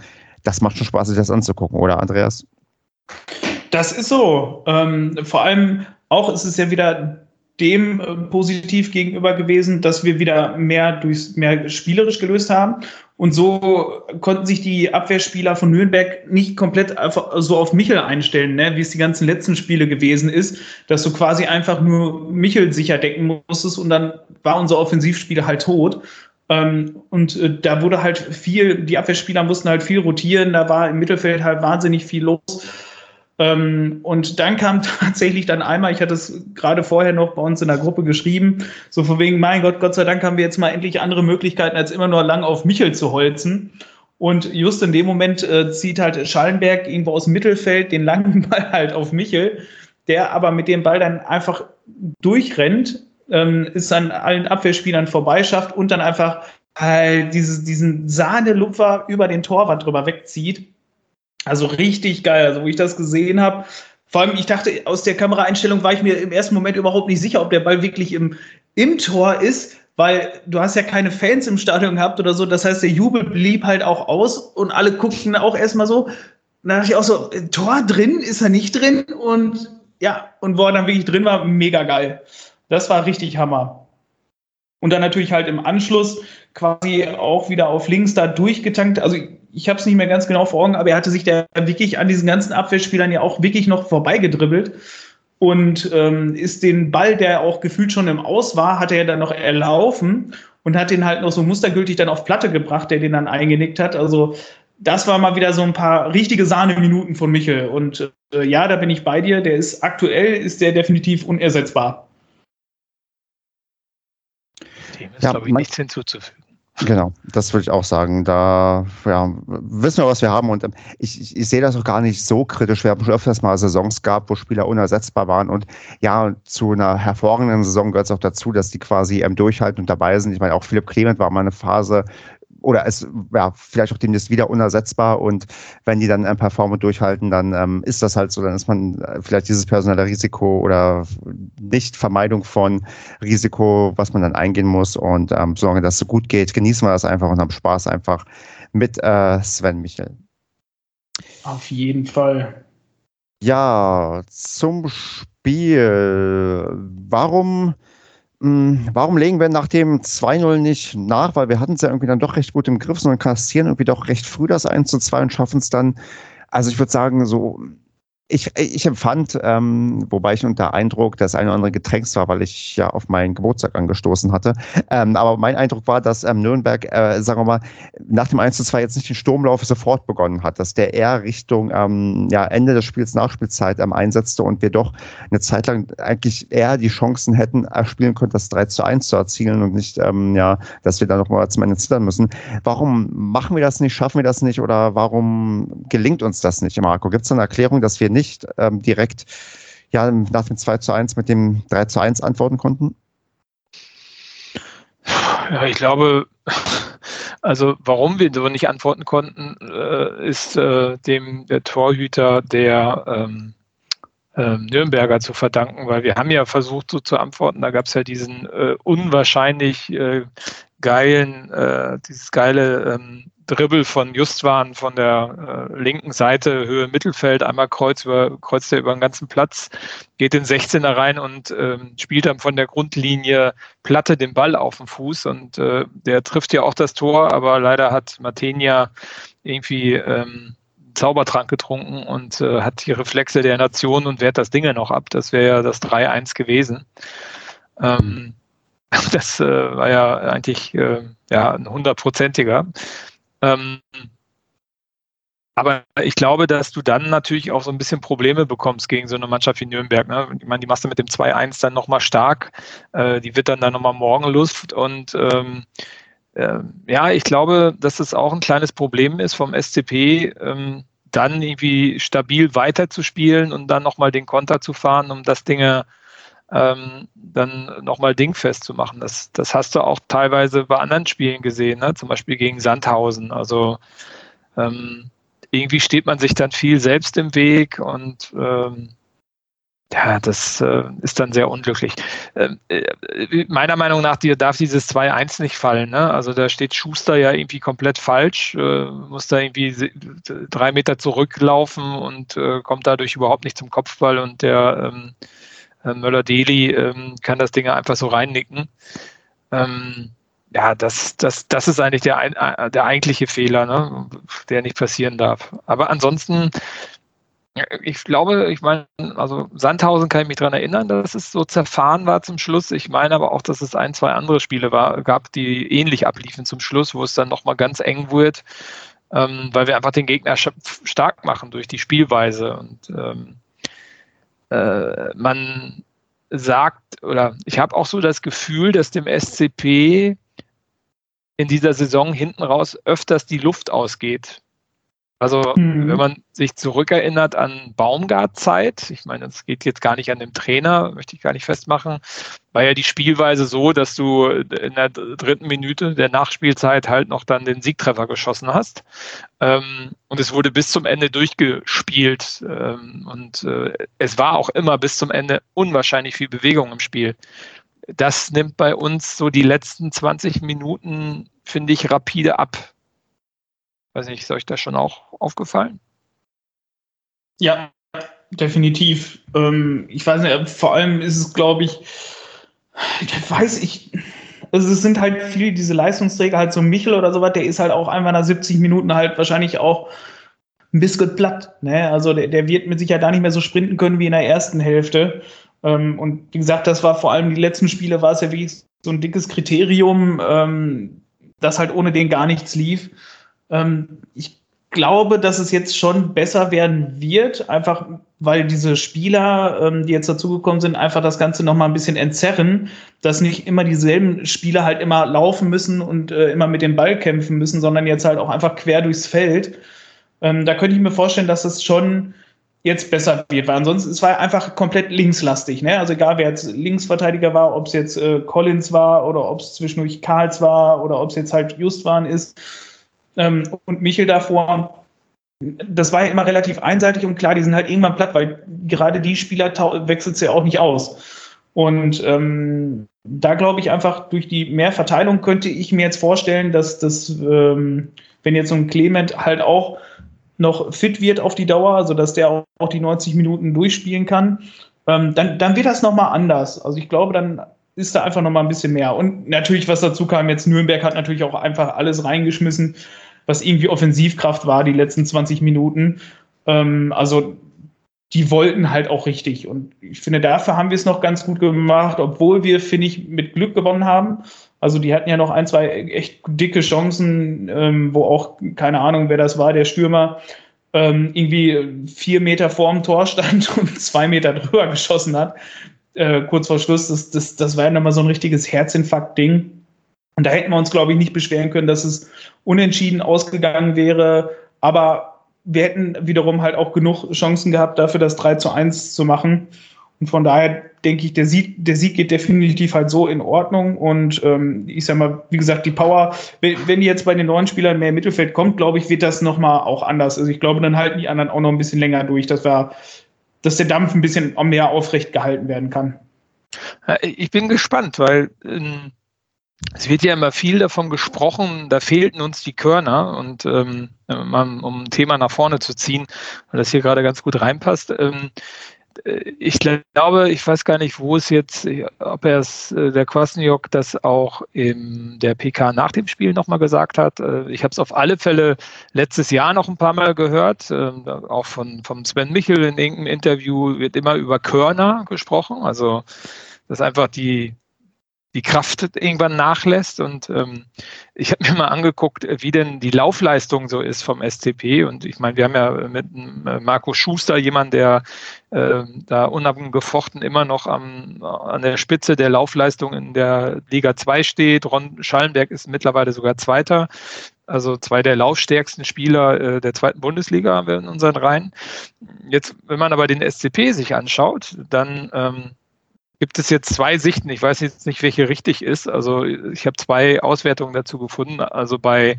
das macht schon Spaß, sich das anzugucken, oder Andreas? Das ist so. Ähm, vor allem auch ist es ja wieder dem äh, positiv gegenüber gewesen, dass wir wieder mehr durchs mehr spielerisch gelöst haben. Und so konnten sich die Abwehrspieler von Nürnberg nicht komplett einfach so auf Michel einstellen, ne? wie es die ganzen letzten Spiele gewesen ist, dass du quasi einfach nur Michel sicher decken musstest und dann war unser Offensivspiel halt tot. Ähm, und äh, da wurde halt viel, die Abwehrspieler mussten halt viel rotieren, da war im Mittelfeld halt wahnsinnig viel los. Ähm, und dann kam tatsächlich dann einmal, ich hatte es gerade vorher noch bei uns in der Gruppe geschrieben, so von wegen, mein Gott, Gott sei Dank haben wir jetzt mal endlich andere Möglichkeiten, als immer nur lang auf Michel zu holzen. Und just in dem Moment äh, zieht halt Schallenberg irgendwo aus dem Mittelfeld den langen Ball halt auf Michel, der aber mit dem Ball dann einfach durchrennt, ähm, ist an allen Abwehrspielern vorbeischafft und dann einfach halt dieses, diesen Sahne-Lupfer über den Torwart drüber wegzieht. Also richtig geil. Also, wo ich das gesehen habe, vor allem, ich dachte, aus der Kameraeinstellung war ich mir im ersten Moment überhaupt nicht sicher, ob der Ball wirklich im, im Tor ist, weil du hast ja keine Fans im Stadion gehabt oder so. Das heißt, der Jubel blieb halt auch aus und alle guckten auch erstmal so. Da dachte ich auch so, Tor drin, ist er nicht drin? Und ja, und wo er dann wirklich drin war, mega geil. Das war richtig Hammer. Und dann natürlich halt im Anschluss quasi auch wieder auf links da durchgetankt. Also ich habe es nicht mehr ganz genau vor Augen, aber er hatte sich da wirklich an diesen ganzen Abwehrspielern ja auch wirklich noch vorbeigedribbelt und ähm, ist den Ball, der auch gefühlt schon im Aus war, hat er dann noch erlaufen und hat den halt noch so mustergültig dann auf Platte gebracht, der den dann eingenickt hat. Also das war mal wieder so ein paar richtige Sahneminuten von Michel. Und äh, ja, da bin ich bei dir. Der ist aktuell, ist der definitiv unersetzbar. Dem ist, ja, glaube ich, nichts hinzuzufügen. Genau, das würde ich auch sagen. Da ja, wissen wir, was wir haben. Und ähm, ich, ich, ich sehe das auch gar nicht so kritisch. Wir haben schon öfters mal Saisons gehabt, wo Spieler unersetzbar waren. Und ja, zu einer hervorragenden Saison gehört es auch dazu, dass die quasi ähm, durchhalten und dabei sind. Ich meine, auch Philipp Clement war mal eine Phase, oder es ja vielleicht auch demnächst wieder unersetzbar und wenn die dann ein Performance durchhalten, dann ähm, ist das halt so, dann ist man äh, vielleicht dieses personelle Risiko oder Nicht-Vermeidung von Risiko, was man dann eingehen muss und ähm, solange das so gut geht, genießen wir das einfach und haben Spaß einfach mit äh, Sven Michel. Auf jeden Fall. Ja, zum Spiel. Warum warum legen wir nach dem 2-0 nicht nach? Weil wir hatten es ja irgendwie dann doch recht gut im Griff, sondern kassieren irgendwie doch recht früh das 1 zu 2 und schaffen es dann. Also ich würde sagen, so ich, ich empfand, ähm, wobei ich unter Eindruck des ein oder anderen Getränks war, weil ich ja auf meinen Geburtstag angestoßen hatte. Ähm, aber mein Eindruck war, dass ähm, Nürnberg, äh, sagen wir mal, nach dem 1 zu 2 jetzt nicht den Sturmlauf sofort begonnen hat, dass der eher Richtung ähm, ja, Ende des Spiels Nachspielzeit ähm, einsetzte und wir doch eine Zeit lang eigentlich eher die Chancen hätten erspielen können, das 3 zu 1 zu erzielen und nicht, ähm, ja, dass wir da nochmal zum Ende zittern müssen. Warum machen wir das nicht, schaffen wir das nicht oder warum gelingt uns das nicht, Marco? Gibt es eine Erklärung, dass wir nicht ähm, direkt ja, nach dem 2 zu 1 mit dem 3 zu 1 antworten konnten? Ja, ich glaube, also warum wir so nicht antworten konnten, äh, ist äh, dem der Torhüter der ähm, äh, Nürnberger zu verdanken, weil wir haben ja versucht so zu antworten, da gab es ja diesen äh, unwahrscheinlich äh, geilen, äh, dieses geile ähm, Dribbel von Justwan von der äh, linken Seite, Höhe Mittelfeld, einmal kreuz über, kreuzt er über den ganzen Platz, geht in 16er rein und ähm, spielt dann von der Grundlinie Platte den Ball auf den Fuß und äh, der trifft ja auch das Tor, aber leider hat Matenia irgendwie ähm, Zaubertrank getrunken und äh, hat die Reflexe der Nation und wehrt das Ding noch ab. Das wäre ja das 3-1 gewesen. Ähm, das äh, war ja eigentlich äh, ja, ein hundertprozentiger. Ähm, aber ich glaube, dass du dann natürlich auch so ein bisschen Probleme bekommst gegen so eine Mannschaft wie Nürnberg. Ne? Ich meine, die machst du mit dem 2-1 dann nochmal stark. Äh, die wird dann dann nochmal morgen Lust. Und ähm, äh, ja, ich glaube, dass es auch ein kleines Problem ist vom SCP, ähm, dann irgendwie stabil weiterzuspielen und dann nochmal den Konter zu fahren, um das Dinge ähm, dann nochmal dingfest zu machen. Das, das hast du auch teilweise bei anderen Spielen gesehen, ne? zum Beispiel gegen Sandhausen. Also ähm, irgendwie steht man sich dann viel selbst im Weg und ähm, ja, das äh, ist dann sehr unglücklich. Ähm, äh, meiner Meinung nach dir darf dieses 2-1 nicht fallen. Ne? Also da steht Schuster ja irgendwie komplett falsch, äh, muss da irgendwie drei Meter zurücklaufen und äh, kommt dadurch überhaupt nicht zum Kopfball und der ähm, äh, Möller-Deli ähm, kann das Ding einfach so reinnicken. Ähm, ja, das, das, das ist eigentlich der, äh, der eigentliche Fehler, ne, der nicht passieren darf. Aber ansonsten, ich glaube, ich meine, also Sandhausen kann ich mich daran erinnern, dass es so zerfahren war zum Schluss. Ich meine aber auch, dass es ein, zwei andere Spiele war, gab, die ähnlich abliefen zum Schluss, wo es dann nochmal ganz eng wird, ähm, weil wir einfach den Gegner stark machen durch die Spielweise. Und ähm, äh, man sagt, oder ich habe auch so das Gefühl, dass dem SCP in dieser Saison hinten raus öfters die Luft ausgeht. Also mhm. wenn man sich zurückerinnert an Baumgart-Zeit, ich meine, es geht jetzt gar nicht an dem Trainer, möchte ich gar nicht festmachen, war ja die Spielweise so, dass du in der dritten Minute der Nachspielzeit halt noch dann den Siegtreffer geschossen hast. Ähm, und es wurde bis zum Ende durchgespielt. Ähm, und äh, es war auch immer bis zum Ende unwahrscheinlich viel Bewegung im Spiel. Das nimmt bei uns so die letzten 20 Minuten, finde ich, rapide ab. Weiß nicht, ist euch das schon auch aufgefallen? Ja, definitiv. Ähm, ich weiß nicht, vor allem ist es, glaube ich, weiß ich, also es sind halt viele diese Leistungsträger, halt so Michel oder sowas, der ist halt auch einfach nach 70 Minuten halt wahrscheinlich auch ein bisschen platt. Ne? Also der, der wird mit Sicherheit da nicht mehr so sprinten können wie in der ersten Hälfte. Ähm, und wie gesagt, das war vor allem die letzten Spiele, war es ja wirklich so ein dickes Kriterium, ähm, dass halt ohne den gar nichts lief. Ähm, ich glaube, dass es jetzt schon besser werden wird, einfach weil diese Spieler, ähm, die jetzt dazugekommen sind, einfach das Ganze noch mal ein bisschen entzerren, dass nicht immer dieselben Spieler halt immer laufen müssen und äh, immer mit dem Ball kämpfen müssen, sondern jetzt halt auch einfach quer durchs Feld. Ähm, da könnte ich mir vorstellen, dass es schon jetzt besser wird, weil ansonsten es war einfach komplett linkslastig. Ne? Also egal, wer jetzt Linksverteidiger war, ob es jetzt äh, Collins war oder ob es zwischendurch Karls war oder ob es jetzt halt Justwan ist ähm, und Michel davor. Das war ja immer relativ einseitig und klar, die sind halt irgendwann platt, weil gerade die Spieler wechselt es ja auch nicht aus. Und ähm, da glaube ich einfach, durch die Mehrverteilung könnte ich mir jetzt vorstellen, dass das, ähm, wenn jetzt so ein Clement halt auch noch fit wird auf die Dauer, sodass der auch die 90 Minuten durchspielen kann, ähm, dann, dann wird das nochmal anders. Also ich glaube, dann ist da einfach nochmal ein bisschen mehr. Und natürlich, was dazu kam, jetzt Nürnberg hat natürlich auch einfach alles reingeschmissen, was irgendwie Offensivkraft war, die letzten 20 Minuten. Ähm, also die wollten halt auch richtig. Und ich finde, dafür haben wir es noch ganz gut gemacht, obwohl wir, finde ich, mit Glück gewonnen haben. Also die hatten ja noch ein, zwei echt dicke Chancen, ähm, wo auch, keine Ahnung, wer das war, der Stürmer, ähm, irgendwie vier Meter vorm Tor stand und zwei Meter drüber geschossen hat. Äh, kurz vor Schluss, das, das, das war ja nochmal so ein richtiges Herzinfarkt-Ding. Und da hätten wir uns, glaube ich, nicht beschweren können, dass es unentschieden ausgegangen wäre. Aber wir hätten wiederum halt auch genug Chancen gehabt, dafür das 3 zu 1 zu machen. Und von daher denke ich, der Sieg, der Sieg geht definitiv halt so in Ordnung. Und ähm, ich sag mal, wie gesagt, die Power, wenn, die jetzt bei den neuen Spielern mehr im Mittelfeld kommt, glaube ich, wird das nochmal auch anders. Also ich glaube, dann halten die anderen auch noch ein bisschen länger durch, dass wir, dass der Dampf ein bisschen mehr aufrecht gehalten werden kann. Ich bin gespannt, weil ähm, es wird ja immer viel davon gesprochen, da fehlten uns die Körner und ähm, um ein Thema nach vorne zu ziehen, weil das hier gerade ganz gut reinpasst. Ähm, äh, ich glaube, ich weiß gar nicht, wo es jetzt, ob er es, äh, der Kwasniok das auch in der PK nach dem Spiel nochmal gesagt hat. Äh, ich habe es auf alle Fälle letztes Jahr noch ein paar Mal gehört, auch von, vom Sven Michel in irgendeinem Interview wird immer über Körner gesprochen. Also, dass einfach die, die Kraft irgendwann nachlässt. Und ähm, ich habe mir mal angeguckt, wie denn die Laufleistung so ist vom SCP. Und ich meine, wir haben ja mit äh, Marco Schuster jemanden, der äh, da unabgefochten immer noch am, an der Spitze der Laufleistung in der Liga 2 steht. Ron Schallenberg ist mittlerweile sogar Zweiter. Also zwei der laufstärksten Spieler äh, der zweiten Bundesliga in unseren Reihen. Jetzt, wenn man aber den SCP sich anschaut, dann ähm, gibt es jetzt zwei Sichten. Ich weiß jetzt nicht, welche richtig ist. Also ich habe zwei Auswertungen dazu gefunden. Also bei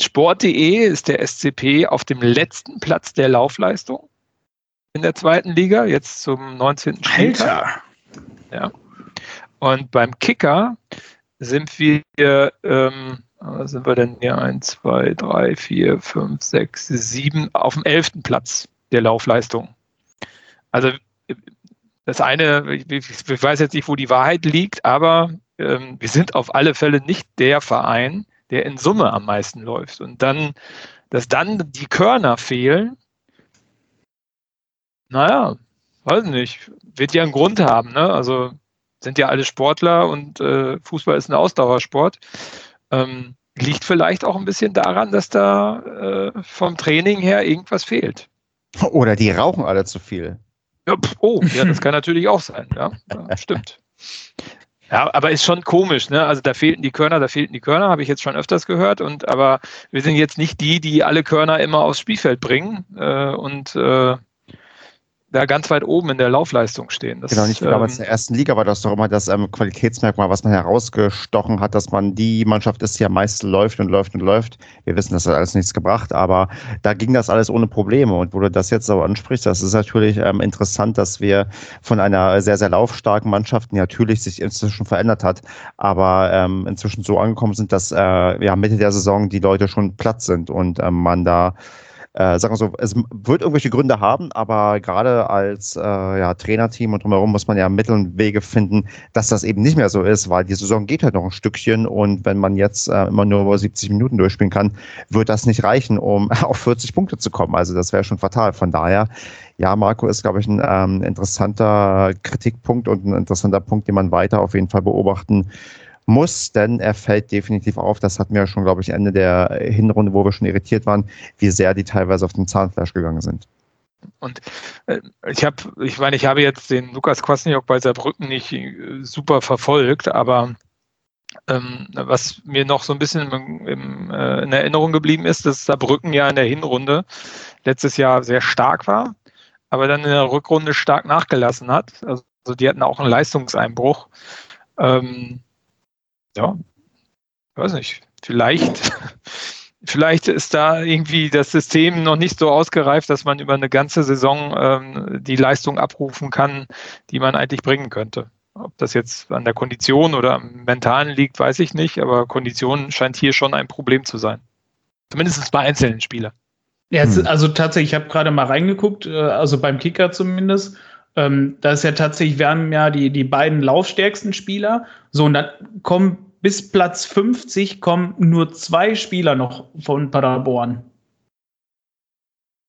sport.de ist der SCP auf dem letzten Platz der Laufleistung in der zweiten Liga, jetzt zum 19. Spieltag. Ja. Und beim Kicker sind wir, ähm, sind wir denn hier 1, 2, 3, 4, 5, 6, 7 auf dem 11. Platz der Laufleistung. Also das eine, ich, ich, weiß jetzt nicht, wo die Wahrheit liegt, aber ähm, wir sind auf alle Fälle nicht der Verein, der in Summe am meisten läuft. Und dann, dass dann die Körner fehlen, naja, weiß nicht, wird ja einen Grund haben. Ne? Also sind ja alle Sportler und äh, Fußball ist ein Ausdauersport. Ähm, liegt vielleicht auch ein bisschen daran, dass da äh, vom Training her irgendwas fehlt. Oder die rauchen alle zu viel. Ja, pf, oh, ja, das kann natürlich auch sein. Ja, ja, stimmt. Ja, aber ist schon komisch, ne? Also da fehlten die Körner, da fehlten die Körner, habe ich jetzt schon öfters gehört. Und aber wir sind jetzt nicht die, die alle Körner immer aufs Spielfeld bringen. Äh, und äh, da ganz weit oben in der Laufleistung stehen. Das, genau, nicht wie damals ähm, in der ersten Liga war das doch immer das ähm, Qualitätsmerkmal, was man herausgestochen hat, dass man die Mannschaft ist, die am meisten läuft und läuft und läuft. Wir wissen, das hat alles nichts gebracht, aber da ging das alles ohne Probleme. Und wo du das jetzt so ansprichst, das ist natürlich ähm, interessant, dass wir von einer sehr, sehr laufstarken Mannschaft, die natürlich sich inzwischen verändert hat, aber ähm, inzwischen so angekommen sind, dass äh, ja Mitte der Saison die Leute schon platt sind und ähm, man da äh, sagen wir so, es wird irgendwelche Gründe haben, aber gerade als äh, ja, Trainerteam und drumherum muss man ja Mittel und Wege finden, dass das eben nicht mehr so ist, weil die Saison geht halt noch ein Stückchen und wenn man jetzt äh, immer nur über 70 Minuten durchspielen kann, wird das nicht reichen, um auf 40 Punkte zu kommen. Also das wäre schon fatal. Von daher, ja, Marco ist, glaube ich, ein ähm, interessanter Kritikpunkt und ein interessanter Punkt, den man weiter auf jeden Fall beobachten muss, denn er fällt definitiv auf. Das hatten wir schon, glaube ich, Ende der Hinrunde, wo wir schon irritiert waren, wie sehr die teilweise auf den Zahnfleisch gegangen sind. Und äh, ich habe, ich meine, ich habe jetzt den Lukas Kwasniok bei Saarbrücken nicht äh, super verfolgt, aber ähm, was mir noch so ein bisschen im, im, äh, in Erinnerung geblieben ist, dass Saarbrücken ja in der Hinrunde letztes Jahr sehr stark war, aber dann in der Rückrunde stark nachgelassen hat. Also die hatten auch einen Leistungseinbruch. Ähm, ja, weiß nicht, vielleicht, vielleicht ist da irgendwie das System noch nicht so ausgereift, dass man über eine ganze Saison ähm, die Leistung abrufen kann, die man eigentlich bringen könnte. Ob das jetzt an der Kondition oder am Mentalen liegt, weiß ich nicht, aber Kondition scheint hier schon ein Problem zu sein. Zumindest bei einzelnen Spielern. Ja, hm. also tatsächlich, ich habe gerade mal reingeguckt, äh, also beim Kicker zumindest. Ähm, da ist ja tatsächlich, wir haben ja die, die beiden laufstärksten Spieler. So, und dann kommen bis Platz 50 kommen nur zwei Spieler noch von Paderborn.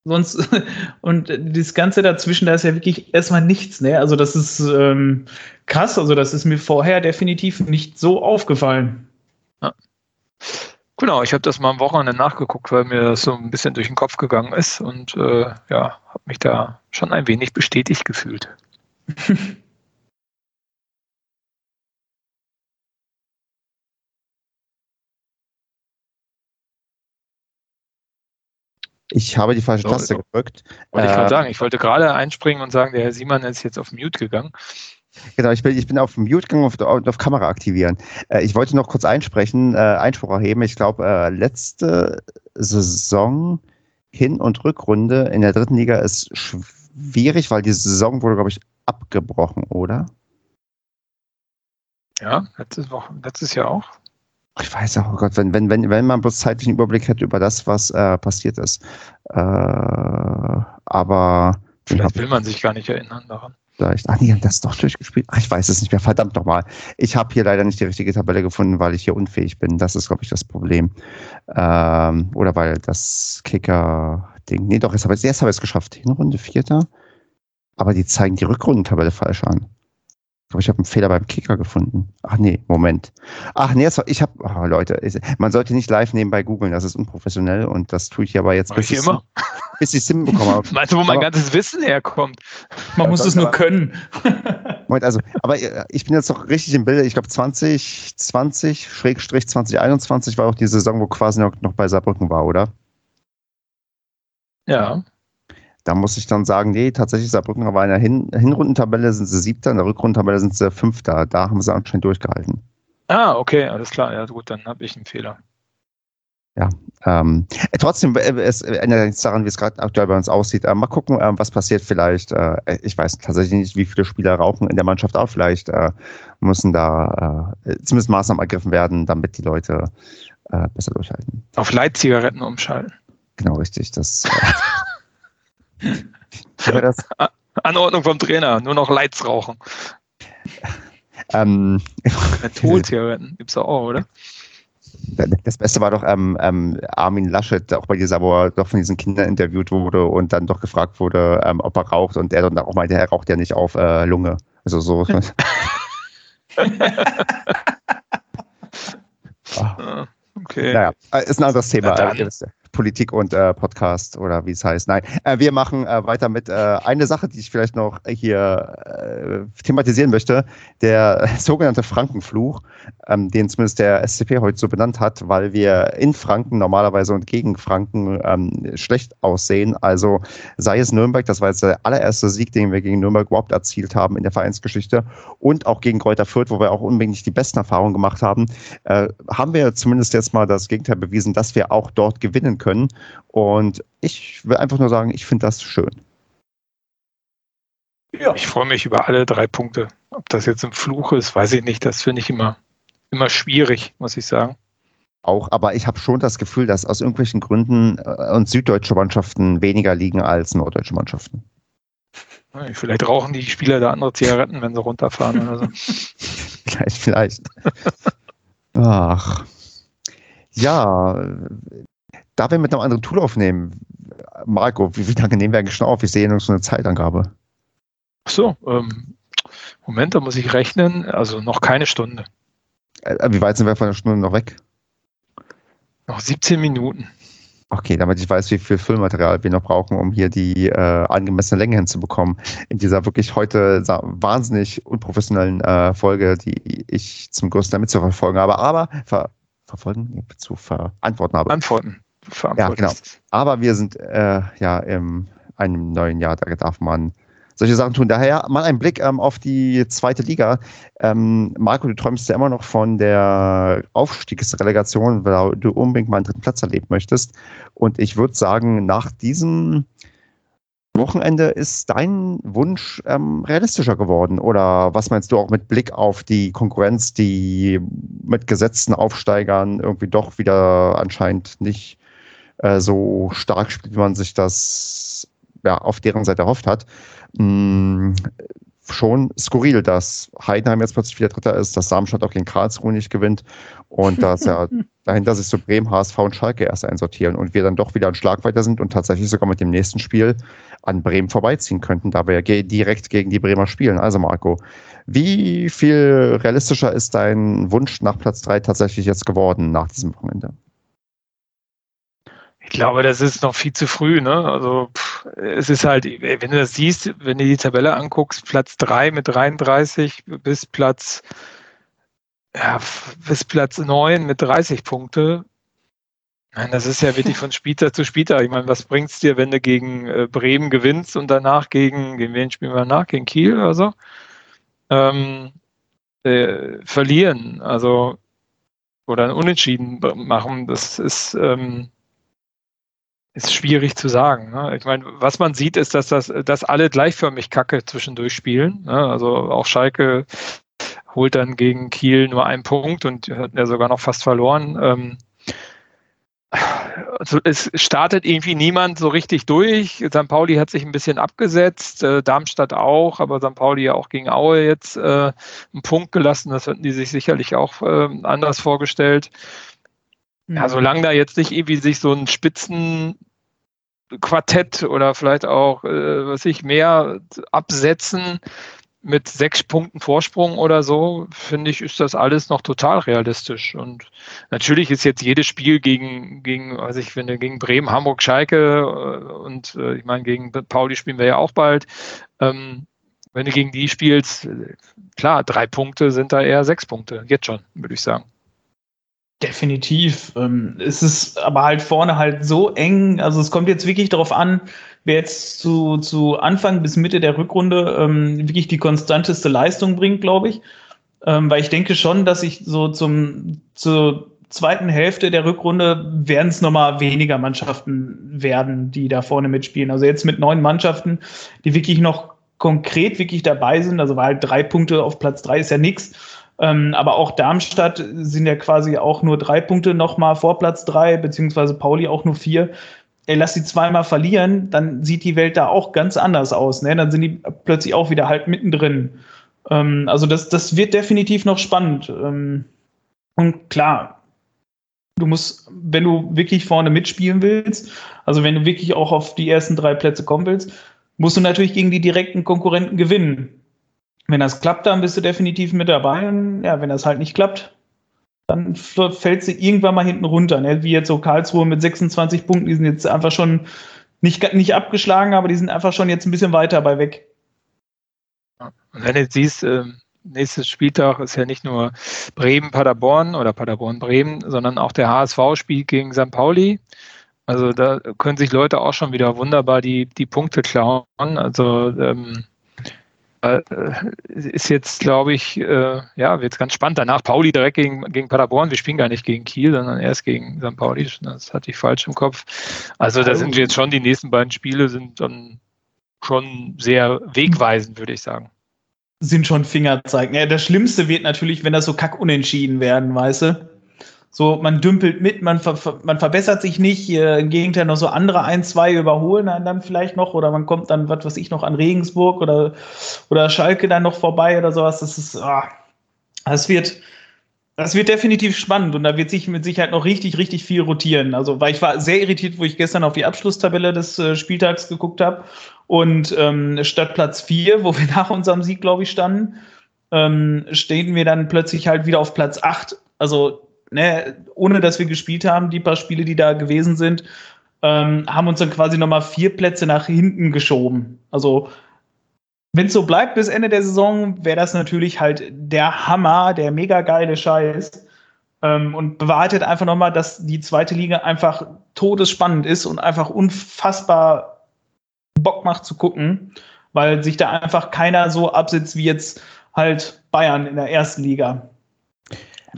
Sonst, und das Ganze dazwischen, da ist ja wirklich erstmal nichts, ne? Also, das ist ähm, krass. Also, das ist mir vorher definitiv nicht so aufgefallen. Ja. Genau, ich habe das mal am Wochenende nachgeguckt, weil mir das so ein bisschen durch den Kopf gegangen ist und äh, ja, habe mich da schon ein wenig bestätigt gefühlt. Ich habe die falsche so, Taste gedrückt. Wollte äh, ich gerade sagen, ich wollte gerade einspringen und sagen, der Herr Siemann ist jetzt auf Mute gegangen. Genau, ich bin, ich bin auf Mute gegangen und auf, auf, Kamera aktivieren. Äh, ich wollte noch kurz einsprechen, äh, Einspruch erheben. Ich glaube, äh, letzte Saison Hin- und Rückrunde in der dritten Liga ist schwierig, weil die Saison wurde, glaube ich, abgebrochen, oder? Ja, letztes, Woche, letztes Jahr auch ich weiß auch, oh Gott, wenn, wenn, wenn, wenn man bloß zeitlichen Überblick hätte über das, was äh, passiert ist. Äh, aber. Vielleicht will man sich gar nicht erinnern daran. Vielleicht. Ach, die haben das doch durchgespielt. Ach, ich weiß es nicht mehr. Verdammt nochmal. Ich habe hier leider nicht die richtige Tabelle gefunden, weil ich hier unfähig bin. Das ist, glaube ich, das Problem. Ähm, oder weil das Kicker-Ding. Nee, doch, jetzt habe ich es geschafft. Hinrunde Vierter. Aber die zeigen die Rückrundentabelle falsch an. Ich glaube, ich habe einen Fehler beim Kicker gefunden. Ach nee, Moment. Ach nee, ich habe, oh, Leute, man sollte nicht live nebenbei googeln, das ist unprofessionell und das tue ich aber jetzt bis ich immer. bis ich Sim bekommen habe. Meinst du, wo mein aber, ganzes Wissen herkommt? Man ja, muss es nur können. Moment, also, aber äh, ich bin jetzt doch richtig im Bilde. Ich glaube 2020, Schrägstrich 2021 war auch die Saison, wo quasi noch, noch bei Saarbrücken war, oder? Ja. Da muss ich dann sagen, nee, tatsächlich Saarbrücken war in der Hin Hinrundentabelle sind sie Siebter, in der Rückrundentabelle sind sie Fünfter. Da haben sie anscheinend durchgehalten. Ah, okay, alles klar. Ja, gut, dann habe ich einen Fehler. Ja, ähm, äh, trotzdem, äh, es ändert nichts daran, wie es gerade aktuell bei uns aussieht. Äh, mal gucken, äh, was passiert vielleicht. Äh, ich weiß tatsächlich nicht, wie viele Spieler rauchen in der Mannschaft auch. Vielleicht müssen da zumindest Maßnahmen ergriffen werden, damit die Leute besser durchhalten. Auf Leitzigaretten umschalten. Genau, richtig. Das, das, Anordnung vom Trainer, nur noch Lights rauchen. Ähm, Todzigaretten gibt es auch, oder? Das Beste war doch ähm, ähm, Armin Laschet, auch bei dieser, wo er doch von diesen Kindern interviewt wurde und dann doch gefragt wurde, ähm, ob er raucht und er dann auch meinte, er raucht ja nicht auf äh, Lunge. Also so. ah. Okay. Naja, ist ein anderes Thema. Politik und äh, Podcast oder wie es heißt. Nein, äh, wir machen äh, weiter mit äh, eine Sache, die ich vielleicht noch hier äh, thematisieren möchte. Der sogenannte Frankenfluch, ähm, den zumindest der SCP heute so benannt hat, weil wir in Franken normalerweise und gegen Franken ähm, schlecht aussehen. Also sei es Nürnberg, das war jetzt der allererste Sieg, den wir gegen Nürnberg überhaupt erzielt haben in der Vereinsgeschichte und auch gegen Kräuter Fürth, wo wir auch unbedingt die besten Erfahrungen gemacht haben, äh, haben wir zumindest jetzt mal das Gegenteil bewiesen, dass wir auch dort gewinnen können können. Und ich will einfach nur sagen, ich finde das schön. Ja. Ich freue mich über alle drei Punkte. Ob das jetzt ein Fluch ist, weiß ich nicht. Das finde ich immer, immer schwierig, muss ich sagen. Auch, aber ich habe schon das Gefühl, dass aus irgendwelchen Gründen äh, uns süddeutsche Mannschaften weniger liegen als norddeutsche Mannschaften. Vielleicht rauchen die Spieler da andere Zigaretten, wenn sie runterfahren oder so. vielleicht, vielleicht. Ach. Ja, da wir mit einem anderen Tool aufnehmen, Marco, wie, wie lange nehmen wir eigentlich schon auf? Wir sehen uns so eine Zeitangabe. Ach so, ähm, Moment, da muss ich rechnen. Also noch keine Stunde. Äh, wie weit sind wir von der Stunde noch weg? Noch 17 Minuten. Okay, damit ich weiß, wie viel Füllmaterial wir noch brauchen, um hier die äh, angemessene Länge hinzubekommen. In dieser wirklich heute wahnsinnig unprofessionellen äh, Folge, die ich zum größten damit zu verfolgen habe. Aber ver verfolgen, zu verantworten habe. Antworten verantwortlich ja, genau. Aber wir sind äh, ja in einem neuen Jahr, da darf man solche Sachen tun. Daher mal ein Blick ähm, auf die zweite Liga. Ähm, Marco, du träumst ja immer noch von der Aufstiegsrelegation, weil du unbedingt mal einen dritten Platz erleben möchtest. Und ich würde sagen, nach diesem Wochenende ist dein Wunsch ähm, realistischer geworden? Oder was meinst du auch mit Blick auf die Konkurrenz, die mit gesetzten Aufsteigern irgendwie doch wieder anscheinend nicht äh, so stark spielt, wie man sich das ja, auf deren Seite erhofft hat. Mh, mm, schon skurril, dass Heidenheim jetzt plötzlich wieder Dritter ist, dass Darmstadt auch gegen Karlsruhe nicht gewinnt und dass ja dahinter sich so Bremen, HSV und Schalke erst einsortieren und wir dann doch wieder ein Schlag weiter sind und tatsächlich sogar mit dem nächsten Spiel an Bremen vorbeiziehen könnten, da wir ja direkt gegen die Bremer spielen. Also Marco, wie viel realistischer ist dein Wunsch nach Platz 3 tatsächlich jetzt geworden nach diesem Wochenende? Ich glaube, das ist noch viel zu früh. Ne? Also pff, es ist halt, wenn du das siehst, wenn du die Tabelle anguckst, Platz 3 mit 33 bis Platz, ja, bis Platz 9 mit 30 Punkte. Nein, das ist ja wirklich von Spieltag zu Spieltag. Ich meine, was bringt es dir, wenn du gegen äh, Bremen gewinnst und danach gegen, gegen wen spielen wir nach? Gegen Kiel oder so? Ähm, äh, verlieren, also oder ein Unentschieden machen, das ist ähm, ist schwierig zu sagen. Ne? Ich meine, was man sieht, ist, dass das, dass alle gleichförmig Kacke zwischendurch spielen. Ne? Also auch Schalke holt dann gegen Kiel nur einen Punkt und hat ja sogar noch fast verloren. Ähm, also es startet irgendwie niemand so richtig durch. St. Pauli hat sich ein bisschen abgesetzt, äh, Darmstadt auch, aber St. Pauli ja auch gegen Aue jetzt äh, einen Punkt gelassen. Das hätten die sich sicherlich auch äh, anders vorgestellt. Ja, mhm. solange da jetzt nicht irgendwie sich so ein Spitzen Quartett oder vielleicht auch, äh, was ich, mehr absetzen mit sechs Punkten Vorsprung oder so, finde ich, ist das alles noch total realistisch. Und natürlich ist jetzt jedes Spiel gegen, gegen, also ich finde, gegen Bremen, Hamburg, Schalke äh, und äh, ich meine, gegen Pauli spielen wir ja auch bald. Ähm, wenn du gegen die spielst, klar, drei Punkte sind da eher sechs Punkte, jetzt schon, würde ich sagen. Definitiv. Ähm, es ist aber halt vorne halt so eng. Also es kommt jetzt wirklich darauf an, wer jetzt zu, zu Anfang bis Mitte der Rückrunde ähm, wirklich die konstanteste Leistung bringt, glaube ich. Ähm, weil ich denke schon, dass ich so zum, zur zweiten Hälfte der Rückrunde werden es nochmal weniger Mannschaften werden, die da vorne mitspielen. Also jetzt mit neun Mannschaften, die wirklich noch konkret wirklich dabei sind, also weil halt drei Punkte auf Platz drei ist ja nichts ähm, aber auch Darmstadt sind ja quasi auch nur drei Punkte nochmal vor Platz drei, beziehungsweise Pauli auch nur vier. ey, lass sie zweimal verlieren, dann sieht die Welt da auch ganz anders aus. Ne? Dann sind die plötzlich auch wieder halt mittendrin. Ähm, also das, das wird definitiv noch spannend. Ähm, und klar, du musst, wenn du wirklich vorne mitspielen willst, also wenn du wirklich auch auf die ersten drei Plätze kommen willst, musst du natürlich gegen die direkten Konkurrenten gewinnen. Wenn das klappt, dann bist du definitiv mit dabei. Und ja, wenn das halt nicht klappt, dann fällt sie irgendwann mal hinten runter. Ne? Wie jetzt so Karlsruhe mit 26 Punkten, die sind jetzt einfach schon nicht, nicht abgeschlagen, aber die sind einfach schon jetzt ein bisschen weiter bei weg. Und wenn du jetzt siehst, äh, nächstes Spieltag ist ja nicht nur Bremen-Paderborn oder Paderborn-Bremen, sondern auch der HSV spielt gegen St. Pauli. Also da können sich Leute auch schon wieder wunderbar die, die Punkte klauen. Also ähm, äh, ist jetzt, glaube ich, äh, ja, wird ganz spannend. Danach Pauli direkt gegen, gegen Paderborn. Wir spielen gar nicht gegen Kiel, sondern erst gegen St. Pauli. Das hatte ich falsch im Kopf. Also da sind jetzt schon die nächsten beiden Spiele sind dann schon sehr wegweisend, würde ich sagen. Sind schon Fingerzeigen. Ja, das Schlimmste wird natürlich, wenn das so kackunentschieden werden, weißt du? So, man dümpelt mit, man, ver man verbessert sich nicht, äh, im Gegenteil noch so andere ein, zwei überholen einen dann vielleicht noch oder man kommt dann, was weiß ich, noch an Regensburg oder, oder Schalke dann noch vorbei oder sowas. Das ist, ah, das wird, das wird definitiv spannend und da wird sich mit Sicherheit noch richtig, richtig viel rotieren. Also, weil ich war sehr irritiert, wo ich gestern auf die Abschlusstabelle des äh, Spieltags geguckt habe und ähm, statt Platz 4, wo wir nach unserem Sieg, glaube ich, standen, ähm, stehen wir dann plötzlich halt wieder auf Platz 8. Also ne, ohne dass wir gespielt haben, die paar Spiele, die da gewesen sind, ähm, haben uns dann quasi nochmal vier Plätze nach hinten geschoben. Also, wenn es so bleibt bis Ende der Saison, wäre das natürlich halt der Hammer, der mega geile Scheiß. Ähm, und bewahrheitet einfach nochmal, dass die zweite Liga einfach todesspannend ist und einfach unfassbar Bock macht zu gucken, weil sich da einfach keiner so absitzt wie jetzt halt Bayern in der ersten Liga.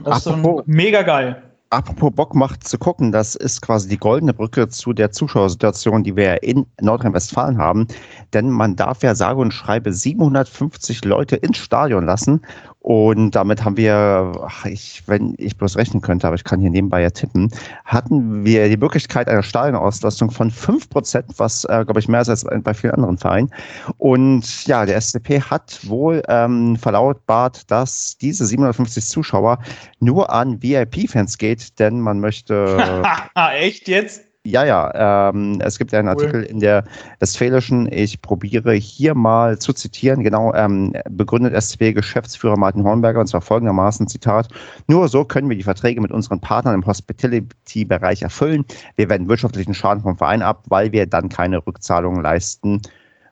Das apropos, ist mega geil. Apropos Bock macht zu gucken, das ist quasi die goldene Brücke zu der Zuschauersituation, die wir in Nordrhein-Westfalen haben. Denn man darf ja sage und schreibe 750 Leute ins Stadion lassen und damit haben wir, ach, ich, wenn ich bloß rechnen könnte, aber ich kann hier nebenbei ja tippen, hatten wir die Möglichkeit einer Stadionauslastung von 5%, was, äh, glaube ich, mehr ist als bei vielen anderen Vereinen. Und ja, der SCP hat wohl ähm, verlautbart, dass diese 750 Zuschauer nur an VIP-Fans geht, denn man möchte. Echt jetzt? Ja, ja. Ähm, es gibt einen Artikel in der Westfälischen. Ich probiere hier mal zu zitieren. Genau, ähm, begründet SCP-Geschäftsführer Martin Hornberger, und zwar folgendermaßen, Zitat, nur so können wir die Verträge mit unseren Partnern im Hospitality-Bereich erfüllen. Wir werden wirtschaftlichen Schaden vom Verein ab, weil wir dann keine Rückzahlungen leisten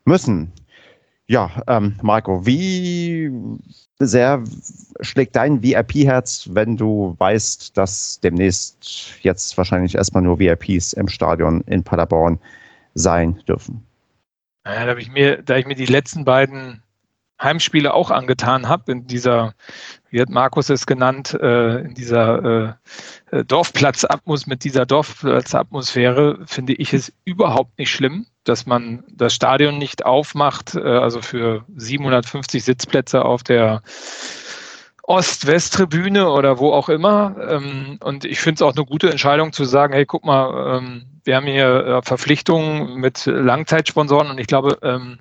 müssen. Ja, ähm, Marco, wie sehr schlägt dein VIP-Herz, wenn du weißt, dass demnächst jetzt wahrscheinlich erstmal nur VIPs im Stadion in Paderborn sein dürfen? Ja, da, ich mir, da ich mir die letzten beiden Heimspiele auch angetan habe, in dieser, hat Markus es genannt, äh, in dieser äh, Dorfplatzatmos, mit dieser Dorfplatzatmosphäre, finde ich es überhaupt nicht schlimm, dass man das Stadion nicht aufmacht, äh, also für 750 Sitzplätze auf der Ost-West-Tribüne oder wo auch immer. Ähm, und ich finde es auch eine gute Entscheidung zu sagen, hey, guck mal, ähm, wir haben hier äh, Verpflichtungen mit Langzeitsponsoren und ich glaube, ähm,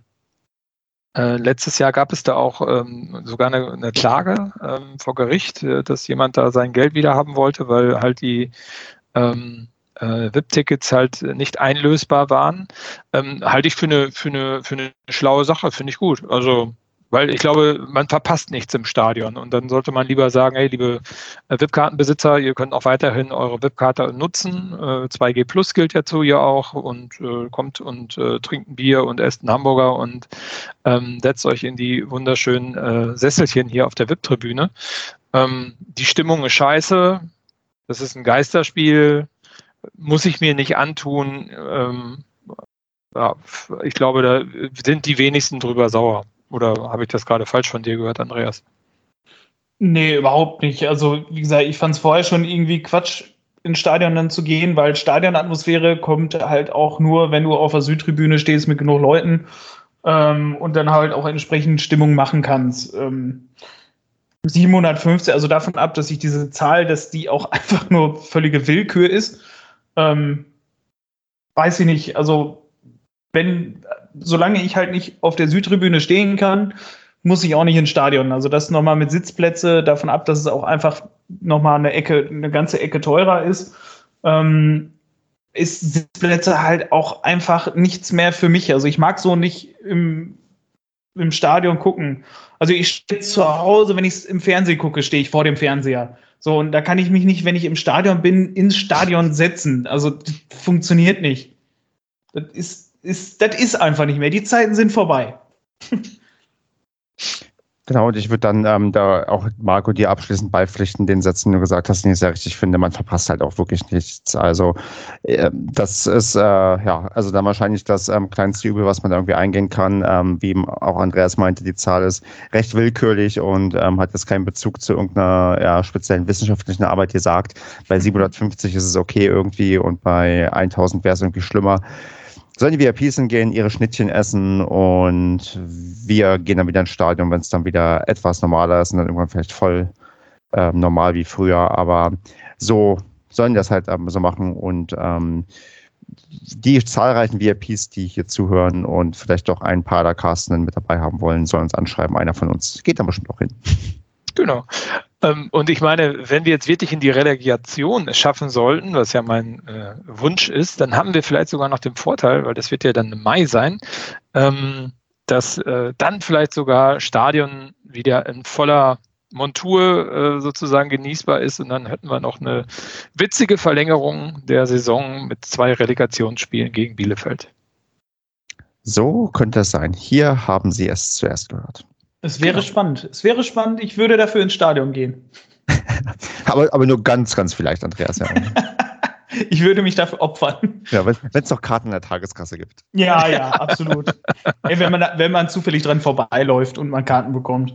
äh, letztes Jahr gab es da auch ähm, sogar eine, eine Klage ähm, vor Gericht, äh, dass jemand da sein Geld wieder haben wollte, weil halt die ähm, äh, VIP-Tickets halt nicht einlösbar waren. Ähm, halte ich für eine, für, eine, für eine schlaue Sache, finde ich gut. Also weil ich glaube, man verpasst nichts im Stadion. Und dann sollte man lieber sagen, hey, liebe äh, VIP-Kartenbesitzer, ihr könnt auch weiterhin eure VIP-Karte nutzen. 2G äh, Plus gilt ja zu ihr auch und äh, kommt und äh, trinkt ein Bier und esst einen Hamburger und ähm, setzt euch in die wunderschönen äh, Sesselchen hier auf der VIP-Tribüne. Ähm, die Stimmung ist scheiße. Das ist ein Geisterspiel. Muss ich mir nicht antun. Ähm, ja, ich glaube, da sind die wenigsten drüber sauer. Oder habe ich das gerade falsch von dir gehört, Andreas? Nee, überhaupt nicht. Also, wie gesagt, ich fand es vorher schon irgendwie Quatsch, ins Stadion dann zu gehen, weil Stadionatmosphäre kommt halt auch nur, wenn du auf der Südtribüne stehst mit genug Leuten ähm, und dann halt auch entsprechend Stimmung machen kannst. Ähm, 750, also davon ab, dass ich diese Zahl, dass die auch einfach nur völlige Willkür ist. Ähm, weiß ich nicht. Also, wenn, solange ich halt nicht auf der Südtribüne stehen kann, muss ich auch nicht ins Stadion. Also das nochmal mit Sitzplätze, davon ab, dass es auch einfach nochmal eine Ecke, eine ganze Ecke teurer ist, ähm, ist Sitzplätze halt auch einfach nichts mehr für mich. Also ich mag so nicht im, im Stadion gucken. Also ich stehe zu Hause, wenn ich im Fernsehen gucke, stehe ich vor dem Fernseher. So, und da kann ich mich nicht, wenn ich im Stadion bin, ins Stadion setzen. Also das funktioniert nicht. Das ist, ist, das ist einfach nicht mehr. Die Zeiten sind vorbei. Genau, und ich würde dann ähm, da auch Marco dir abschließend beipflichten, den Sätzen, die du gesagt hast, den ich sehr richtig finde. Man verpasst halt auch wirklich nichts. Also äh, das ist äh, ja also dann wahrscheinlich das ähm, kleinste Übel, was man da irgendwie eingehen kann. Ähm, wie auch Andreas meinte, die Zahl ist recht willkürlich und ähm, hat jetzt keinen Bezug zu irgendeiner ja, speziellen wissenschaftlichen Arbeit gesagt. Bei 750 ist es okay irgendwie und bei 1000 wäre es irgendwie schlimmer sollen die VIPs gehen, ihre Schnittchen essen und wir gehen dann wieder ins Stadion, wenn es dann wieder etwas normaler ist und dann irgendwann vielleicht voll äh, normal wie früher. Aber so sollen das halt ähm, so machen und ähm, die zahlreichen VIPs, die hier zuhören und vielleicht doch ein paar der Carsten mit dabei haben wollen, sollen uns anschreiben. Einer von uns geht da bestimmt auch hin. Genau. Ähm, und ich meine, wenn wir jetzt wirklich in die Relegation schaffen sollten, was ja mein äh, Wunsch ist, dann haben wir vielleicht sogar noch den Vorteil, weil das wird ja dann im Mai sein, ähm, dass äh, dann vielleicht sogar Stadion wieder in voller Montur äh, sozusagen genießbar ist und dann hätten wir noch eine witzige Verlängerung der Saison mit zwei Relegationsspielen gegen Bielefeld. So könnte es sein. Hier haben Sie es zuerst gehört. Es wäre genau. spannend. Es wäre spannend. Ich würde dafür ins Stadion gehen. aber, aber nur ganz, ganz vielleicht, Andreas. Ja. ich würde mich dafür opfern. Ja, wenn es noch Karten in der Tageskasse gibt. Ja, ja, absolut. Ey, wenn, man, wenn man zufällig dran vorbeiläuft und man Karten bekommt.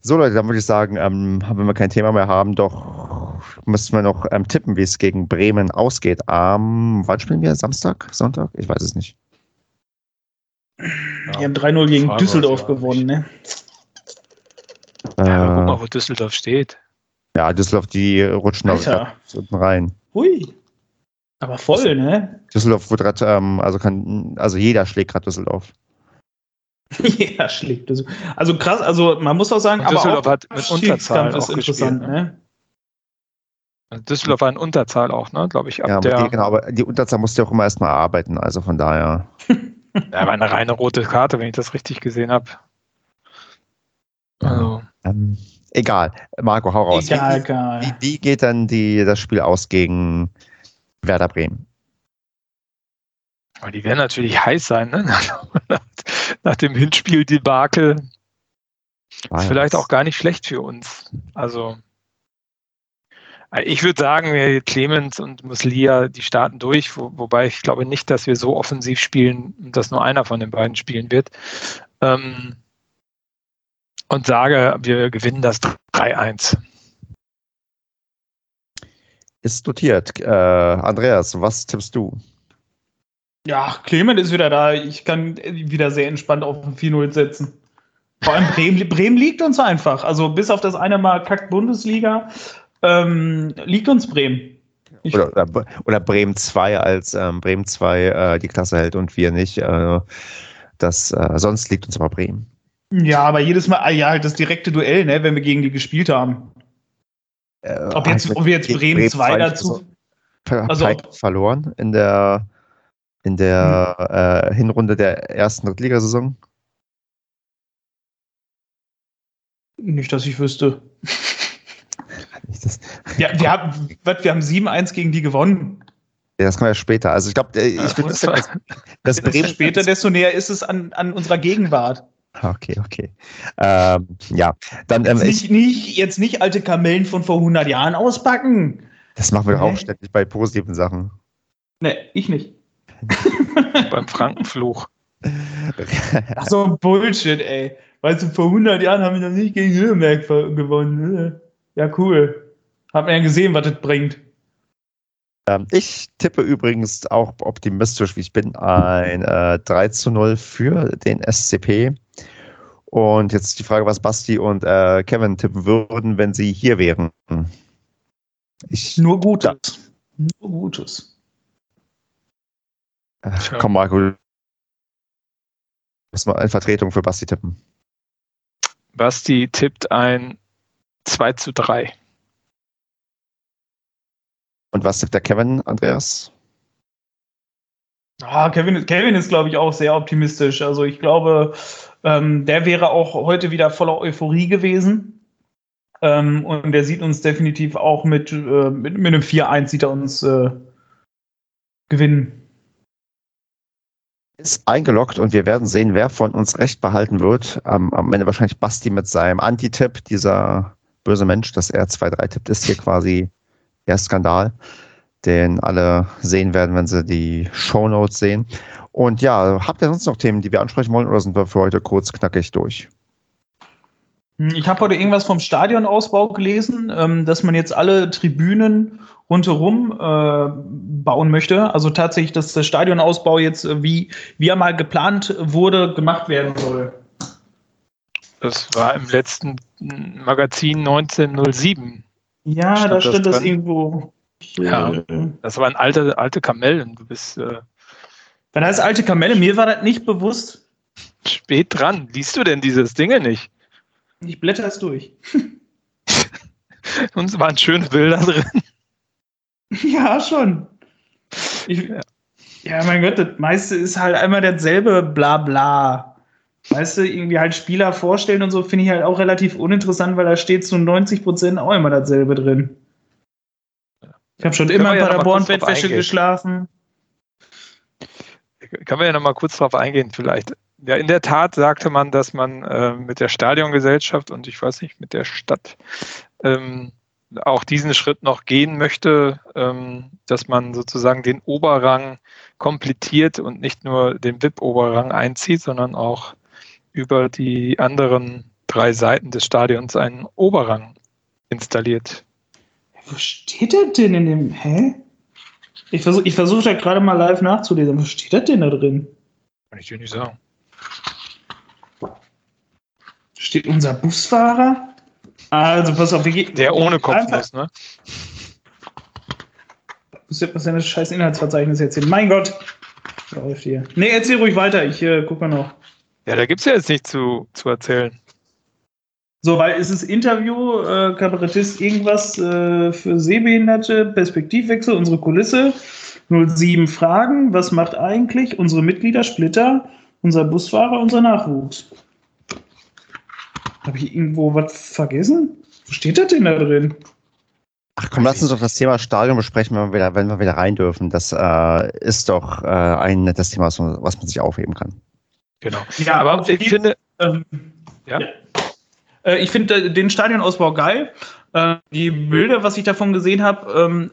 So, Leute, dann würde ich sagen, ähm, wenn wir kein Thema mehr haben, doch müssen wir noch ähm, tippen, wie es gegen Bremen ausgeht. Ähm, wann spielen wir? Samstag? Sonntag? Ich weiß es nicht. Die haben 3-0 gegen Frage, Düsseldorf gewonnen, ne? Ja, guck mal, wo Düsseldorf steht. Ja, Düsseldorf, die rutschen da unten rein. Hui. Aber voll, ne? Düsseldorf wird grad, ähm, also kann, also jeder schlägt gerade Düsseldorf. jeder schlägt Düsseldorf. Also krass, also man muss auch sagen, aber Düsseldorf auch hat mit Unterzahl ist interessant, gespielt, ne? Also Düsseldorf war in Unterzahl auch, ne? Glaube ich. Ab ja, der, genau, aber die Unterzahl musst du auch immer erstmal arbeiten, also von daher. Ja, war eine reine rote Karte, wenn ich das richtig gesehen habe. Also. Ähm, egal. Marco, hau raus. Egal, wie, egal. Wie, wie, geht dann die, das Spiel aus gegen Werder Bremen? Aber die werden natürlich heiß sein, ne? nach, nach dem Hinspiel-Debakel. Ist vielleicht auch gar nicht schlecht für uns. Also. Ich würde sagen, Clemens und Muslia, die starten durch, wo, wobei ich glaube nicht, dass wir so offensiv spielen, dass nur einer von den beiden spielen wird. Ähm, und sage, wir gewinnen das 3-1. Ist notiert. Äh, Andreas, was tippst du? Ja, Clement ist wieder da. Ich kann wieder sehr entspannt auf 4-0 setzen. Vor allem Bremen, Bremen liegt uns einfach. Also bis auf das eine Mal Kack Bundesliga ähm, liegt uns Bremen. Oder, oder, oder, Bremen 2 als ähm, Bremen 2 äh, die Klasse hält und wir nicht. Äh, das, äh, sonst liegt uns aber Bremen. Ja, aber jedes Mal, ah, ja, halt das direkte Duell, ne, wenn wir gegen die gespielt haben. Äh, ob, jetzt, ob wir jetzt Bremen, Bremen 2 dazu. Also, also verloren in der, in der hm. Äh, Hinrunde der ersten Drittligasaison? Nicht, dass ich wüsste das. Ja, wir haben, was, wir haben 7-1 gegen die gewonnen. Ja, das kommt ja später. Also ich glaube, äh, ich finde, das, das, das Bremen später, desto näher ist es an, an unserer Gegenwart. Okay, okay. Ähm, ja, dann ähm, jetzt, nicht, nicht, jetzt nicht alte Kamellen von vor 100 Jahren auspacken. Das machen wir nee. auch ständig bei positiven Sachen. Nee, ich nicht. Beim Frankenfluch. Ach so, Bullshit, ey. Weißt du, vor 100 Jahren haben wir noch nicht gegen Nürnberg gewonnen. Ne? Ja, cool. Hat man ja gesehen, was das bringt. Ähm, ich tippe übrigens auch optimistisch, wie ich bin, ein äh, 3 zu 0 für den SCP. Und jetzt die Frage, was Basti und äh, Kevin tippen würden, wenn sie hier wären. Ich, Nur Gutes. Nur Gutes. Äh, komm, Marco. Muss mal eine Vertretung für Basti tippen. Basti tippt ein 2 zu 3. Und was tippt der Kevin, Andreas? Ah, Kevin, Kevin ist, glaube ich, auch sehr optimistisch. Also ich glaube, ähm, der wäre auch heute wieder voller Euphorie gewesen. Ähm, und der sieht uns definitiv auch mit, äh, mit, mit einem 4-1 sieht er uns äh, gewinnen. Ist eingeloggt und wir werden sehen, wer von uns recht behalten wird. Ähm, am Ende wahrscheinlich Basti mit seinem Anti-Tipp, dieser böse Mensch, dass er 2-3 tippt, ist hier quasi der Skandal, den alle sehen werden, wenn sie die Show Notes sehen. Und ja, habt ihr sonst noch Themen, die wir ansprechen wollen, oder sind wir für heute kurz knackig durch? Hm, ich habe heute irgendwas vom Stadionausbau gelesen, ähm, dass man jetzt alle Tribünen rundherum äh, bauen möchte. Also tatsächlich, dass der Stadionausbau jetzt, äh, wie, wie er mal geplant wurde, gemacht werden soll. Das war im letzten Magazin 1907. Ja, stand da stand das, das irgendwo. Ja, das waren alte, alte Kamellen. Du bist. Äh, Wann heißt alte Kamelle? Mir war das nicht bewusst. Spät dran. Liest du denn dieses Dinge nicht? Ich blätter es durch. Uns waren schöne Bilder drin. Ja, schon. Ich, ja. ja, mein Gott, das meiste ist halt einmal dasselbe Blabla. Weißt du, irgendwie halt Spieler vorstellen und so finde ich halt auch relativ uninteressant, weil da steht zu 90 Prozent auch immer dasselbe drin. Ich habe schon Können immer in Paderborn-Bettwäsche geschlafen. Können wir ja noch mal kurz drauf eingehen, vielleicht. Ja, in der Tat sagte man, dass man äh, mit der Stadiongesellschaft und ich weiß nicht, mit der Stadt ähm, auch diesen Schritt noch gehen möchte, ähm, dass man sozusagen den Oberrang komplettiert und nicht nur den VIP-Oberrang einzieht, sondern auch über die anderen drei Seiten des Stadions einen Oberrang installiert. Wo steht das denn in dem. Hä? Ich versuche ich versuch da gerade mal live nachzulesen. Wo steht das denn da drin? Kann ich dir nicht sagen. Steht unser Busfahrer? Also, pass auf, wie geht. Der ohne Kopf muss, ne? Was ist denn das scheiß Inhaltsverzeichnis jetzt hier? Mein Gott! Läuft hier. Nee, erzähl ruhig weiter, ich äh, guck mal noch. Ja, da gibt es ja jetzt nichts zu, zu erzählen. So, weil ist es Interview, äh, Kabarettist, irgendwas äh, für Sehbehinderte, Perspektivwechsel, unsere Kulisse, 07 Fragen, was macht eigentlich unsere Mitglieder, Splitter, unser Busfahrer, unser Nachwuchs? Habe ich irgendwo was vergessen? Wo steht das denn da drin? Ach komm, lass uns doch das Thema Stadion besprechen, wenn wir wieder, wenn wir wieder rein dürfen. Das äh, ist doch äh, ein nettes Thema, was man, was man sich aufheben kann. Genau. Ja, aber ich finde. Ähm, ja. ja. Äh, ich finde den Stadionausbau geil. Äh, die Bilder, was ich davon gesehen habe, ähm,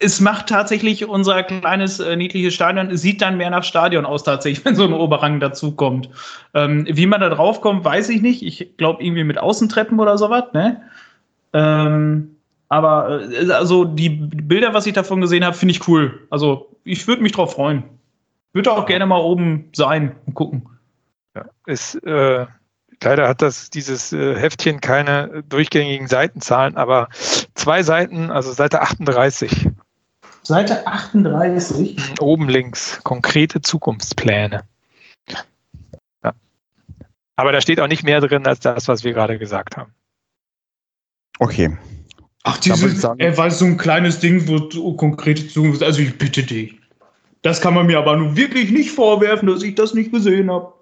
es macht tatsächlich unser kleines, äh, niedliches Stadion, es sieht dann mehr nach Stadion aus tatsächlich, wenn so ein Oberrang dazukommt. Ähm, wie man da drauf kommt, weiß ich nicht. Ich glaube irgendwie mit Außentreppen oder sowas, ne? Ähm, aber äh, also die Bilder, was ich davon gesehen habe, finde ich cool. Also ich würde mich drauf freuen. Würde auch gerne mal oben sein und gucken. Ja, ist, äh, leider hat das dieses äh, Heftchen keine durchgängigen Seitenzahlen, aber zwei Seiten, also Seite 38. Seite 38? Mhm, oben links, konkrete Zukunftspläne. Ja. Aber da steht auch nicht mehr drin als das, was wir gerade gesagt haben. Okay. Ach, dieses, er war so ein kleines Ding, wo konkrete Zukunft, also ich bitte dich. Das kann man mir aber nun wirklich nicht vorwerfen, dass ich das nicht gesehen habe.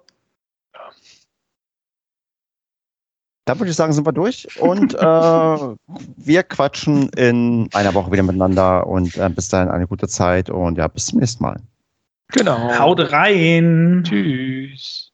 Dann würde ich sagen, sind wir durch und äh, wir quatschen in einer Woche wieder miteinander und äh, bis dahin eine gute Zeit und ja, bis zum nächsten Mal. Genau. Haut rein. Tschüss.